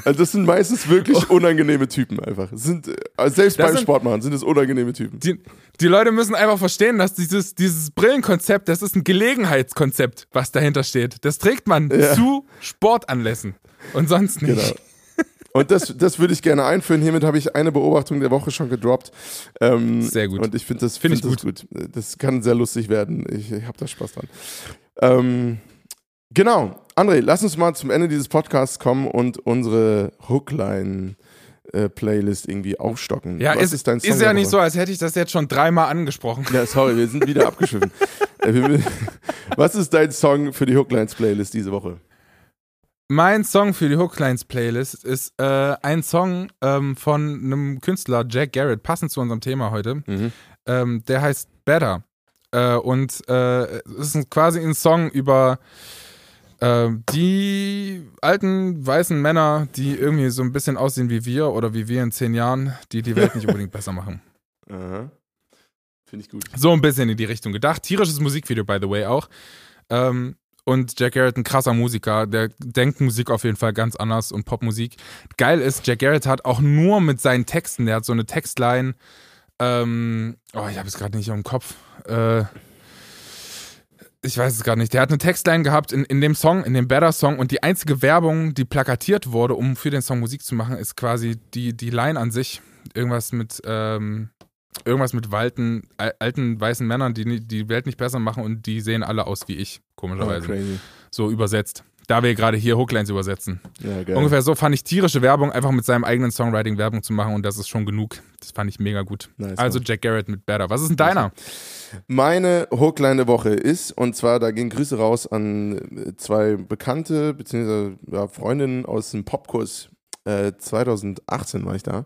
Also das sind meistens wirklich unangenehme Typen einfach. Sind, äh, also selbst Das beim sind- Sport machen sind es unangenehme Typen. Die, die Leute müssen einfach verstehen, dass dieses, dieses Brillenkonzept, das ist ein Gelegenheitskonzept, was dahinter steht. Das trägt man Ja. zu Sportanlässen und sonst nicht. Genau. Und das, das würde ich gerne einführen. Hiermit habe ich eine Beobachtung der Woche schon gedroppt. Ähm, Sehr gut. Und ich finde das, Find find das gut. Das kann sehr lustig werden. Ich, ich habe da Spaß dran. Ähm, genau. André, lass uns mal zum Ende dieses Podcasts kommen und unsere Hookline-Playlist irgendwie aufstocken. Ja, ist, ist dein Song ist ja nicht so, als hätte ich das jetzt schon dreimal angesprochen. Ja, sorry, wir sind wieder abgeschwiffen. Äh, Was ist dein Song für die Hooklines-Playlist diese Woche? Mein Song für die Hooklines Playlist ist äh, ein Song ähm, von einem Künstler, Jack Garrett, passend zu unserem Thema heute. Mhm. Ähm, der heißt Better. Äh, und äh, es ist quasi ein Song über äh, die alten weißen Männer, die irgendwie so ein bisschen aussehen wie wir oder wie wir in zehn Jahren, die die Welt nicht unbedingt besser machen. Aha. Finde ich gut. So ein bisschen in die Richtung gedacht. Tierisches Musikvideo, by the way, auch. Ähm, und Jack Garrett, ein krasser Musiker, der denkt Musik auf jeden Fall ganz anders und Popmusik. Geil ist, Jack Garrett hat auch nur mit seinen Texten, der hat so eine Textline, ähm, oh, ich habe es gerade nicht im Kopf. Äh, ich weiß es gar nicht. Der hat eine Textline gehabt in, in dem Song, in dem Better Song und die einzige Werbung, die plakatiert wurde, um für den Song Musik zu machen, ist quasi die, die Line an sich. Irgendwas mit, ähm, irgendwas mit alten, alten weißen Männern, die die Welt nicht besser machen und die sehen alle aus wie ich, komischerweise. Oh, so übersetzt da wir gerade hier Hooklines übersetzen. Ja, Ungefähr so fand ich tierische Werbung, einfach mit seinem eigenen Songwriting Werbung zu machen und das ist schon genug. Das fand ich mega gut. Nice, also Jack Garrett mit Better. Was ist denn deiner? Meine Hookline der Woche ist, und zwar, da gehen Grüße raus an zwei Bekannte, beziehungsweise ja, Freundinnen aus dem Popkurs. Äh, 2018 war ich da.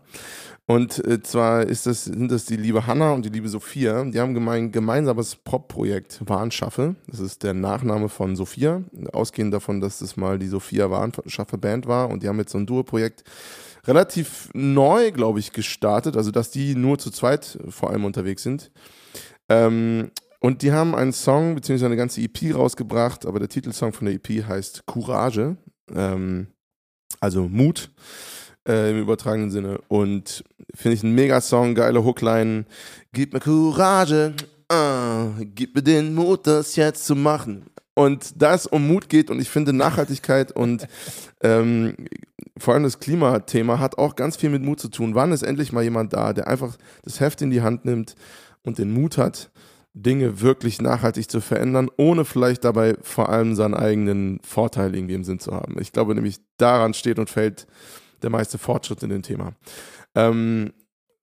Und äh, zwar ist das, sind das die liebe Hanna und die liebe Sophia. Die haben gemein, gemeinsames Pop-Projekt Warnschaffe. Das ist der Nachname von Sophia. Ausgehend davon, dass das mal die Sophia Warnschaffe Band war. Und die haben jetzt so ein Duo-Projekt relativ neu, glaube ich, gestartet. Also, dass die nur zu zweit vor allem unterwegs sind. Ähm, und die haben einen Song, beziehungsweise eine ganze EP rausgebracht. Aber der Titelsong von der EP heißt Courage. Ähm, also Mut äh, im übertragenen Sinne. Und finde ich ein mega Song, geile Hookline. Gib mir Courage, uh, gib mir den Mut, das jetzt zu machen. Und da es um Mut geht und ich finde Nachhaltigkeit und ähm, vor allem das Klimathema hat auch ganz viel mit Mut zu tun. Wann ist endlich mal jemand da, der einfach das Heft in die Hand nimmt und den Mut hat, Dinge wirklich nachhaltig zu verändern, ohne vielleicht dabei vor allem seinen eigenen Vorteil irgendwie im Sinn zu haben. Ich glaube nämlich, daran steht und fällt der meiste Fortschritt in dem Thema. Ähm,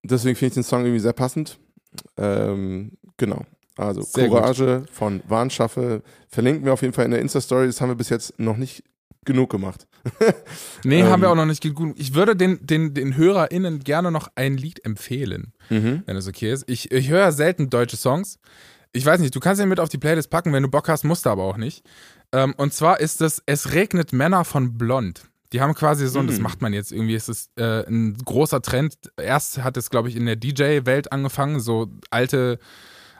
deswegen finde ich den Song irgendwie sehr passend. Ähm, genau. Also sehr Courage gut. von Warnschaffe verlinken wir auf jeden Fall in der Insta-Story. Das haben wir bis jetzt noch nicht genug gemacht. nee, ähm, haben wir ähm, auch noch nicht genug. Ich würde den, den, den HörerInnen gerne noch ein Lied empfehlen, mhm. wenn es okay ist. Ich, ich höre selten deutsche Songs. Ich weiß nicht, du kannst ihn mit auf die Playlist packen, wenn du Bock hast, musst du aber auch nicht. Ähm, und zwar ist es Es regnet Männer von Blond. Die haben quasi so, und das hm. macht man jetzt irgendwie, es ist äh, ein großer Trend. Erst hat es, glaube ich, in der DJ-Welt angefangen, so alte,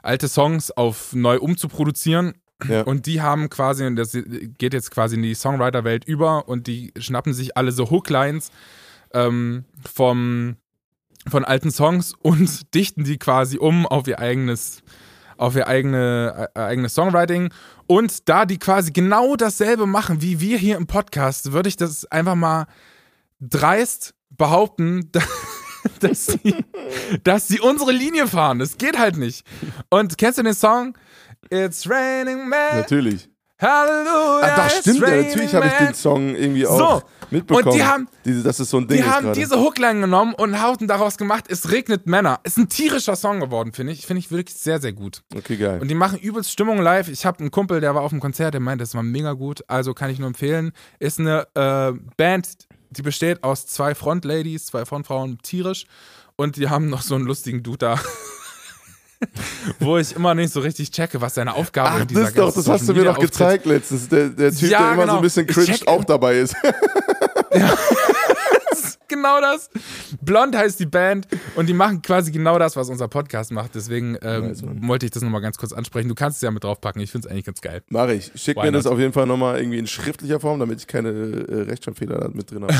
alte Songs auf neu umzuproduzieren. Ja. Und die haben quasi, und das geht jetzt quasi in die Songwriter-Welt über und die schnappen sich alle so Hooklines ähm, vom, von alten Songs und dichten die quasi um auf ihr eigenes auf ihr eigene, äh, eigenes Songwriting. Und da die quasi genau dasselbe machen wie wir hier im Podcast, würde ich das einfach mal dreist behaupten, dass sie, dass sie unsere Linie fahren. Das geht halt nicht. Und kennst du den Song? It's raining man. Natürlich. Halleluja. Ah, doch, stimmt ja. Natürlich habe ich den Song irgendwie auch so, mitbekommen. Und die haben, diese, das ist so ein Ding die haben diese Hookline genommen und haben daraus gemacht, es regnet Männer. Ist ein tierischer Song geworden, finde ich. Finde ich wirklich sehr, sehr gut. Okay, geil. Und die machen übelst Stimmung live. Ich habe einen Kumpel, der war auf dem Konzert, der meint, das war mega gut. Also kann ich nur empfehlen. Ist eine äh, Band, die besteht aus zwei Frontladies, zwei Frontfrauen, tierisch. Und die haben noch so einen lustigen Dude da. wo ich immer nicht so richtig checke, was seine Aufgabe Ach, in dieser das doch, das hast du mir doch gezeigt letztens. Der, der Typ, ja, der immer genau. so ein bisschen cringe auch dabei ist. ja. genau das. Blond heißt die Band und die machen quasi genau das, was unser Podcast macht. Deswegen ähm, nice, wollte ich das nochmal ganz kurz ansprechen. Du kannst es ja mit draufpacken. Ich finde es eigentlich ganz geil. Mach ich. Schick Why mir not? das auf jeden Fall nochmal irgendwie in schriftlicher Form, damit ich keine äh, Rechtschreibfehler mit drin habe.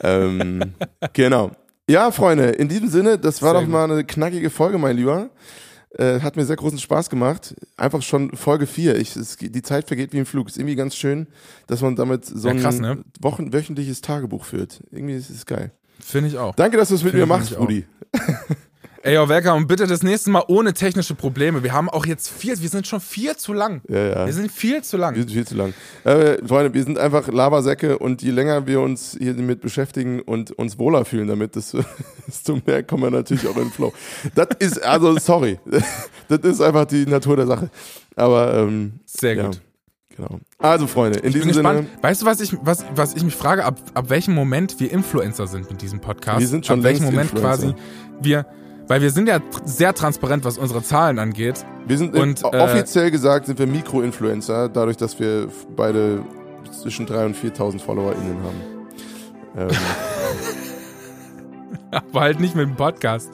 ähm, genau. Ja, Freunde, in diesem Sinne, das war sehr doch mal eine knackige Folge, mein Lieber. Äh, hat mir sehr großen Spaß gemacht. Einfach schon Folge 4. Ich, es, die Zeit vergeht wie im Flug. Ist irgendwie ganz schön, dass man damit so ja, krass, ein ne? Wochen, wöchentliches Tagebuch führt. Irgendwie ist es geil. Finde ich auch. Danke, dass du es mit Find mir machst, Rudi. Ey, oh, Werker, und bitte das nächste Mal ohne technische Probleme. Wir haben auch jetzt viel, wir sind schon viel zu lang. Ja, ja. Wir sind viel zu lang. Wir sind viel zu lang. Äh, Freunde, wir sind einfach Labersäcke und je länger wir uns hier damit beschäftigen und uns wohler fühlen damit, desto, desto mehr kommen wir natürlich auch in den Flow. Das ist, also, sorry. das ist einfach die Natur der Sache. Aber, ähm, Sehr gut. Ja. Genau. Also, Freunde, in ich diesem Sinne. Weißt du, was ich, was, was ich mich frage, ab, ab welchem Moment wir Influencer sind mit diesem Podcast? Wir sind schon ab welchem Moment Influencer. quasi wir weil wir sind ja sehr transparent, was unsere Zahlen angeht. Wir sind und, äh, offiziell gesagt sind wir Mikroinfluencer, dadurch, dass wir beide zwischen 3.000 und 4.000 FollowerInnen haben. Ähm. Aber halt nicht mit dem Podcast.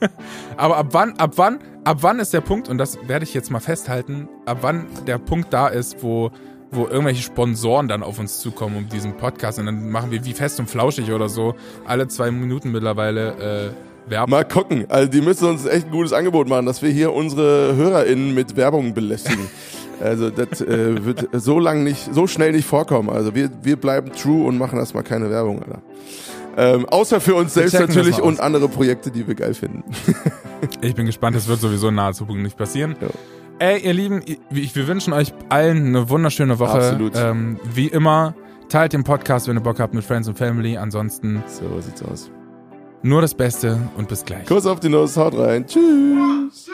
Aber ab wann, ab wann, ab wann ist der Punkt, und das werde ich jetzt mal festhalten, ab wann der Punkt da ist, wo, wo irgendwelche Sponsoren dann auf uns zukommen um diesen Podcast und dann machen wir wie fest und flauschig oder so alle zwei Minuten mittlerweile äh, Werbung. Mal gucken. Also die müssen uns echt ein gutes Angebot machen, dass wir hier unsere HörerInnen mit Werbung belästigen. Also das äh, wird so lang nicht, so schnell nicht vorkommen. Also wir, wir bleiben true und machen erstmal keine Werbung, Alter. Ähm, außer für uns selbst natürlich und andere Projekte, die wir geil finden. Ich bin gespannt, das wird sowieso in naher Zukunft nicht passieren. Ja. Ey, ihr Lieben, wir wünschen euch allen eine wunderschöne Woche. Absolut. Ähm, wie immer, teilt den Podcast, wenn ihr Bock habt, mit Friends und Family. Ansonsten So sieht's aus. Nur das Beste und bis gleich. Kuss auf die Nuss, haut rein. Tschüss.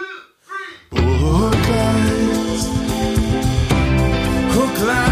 Hook line.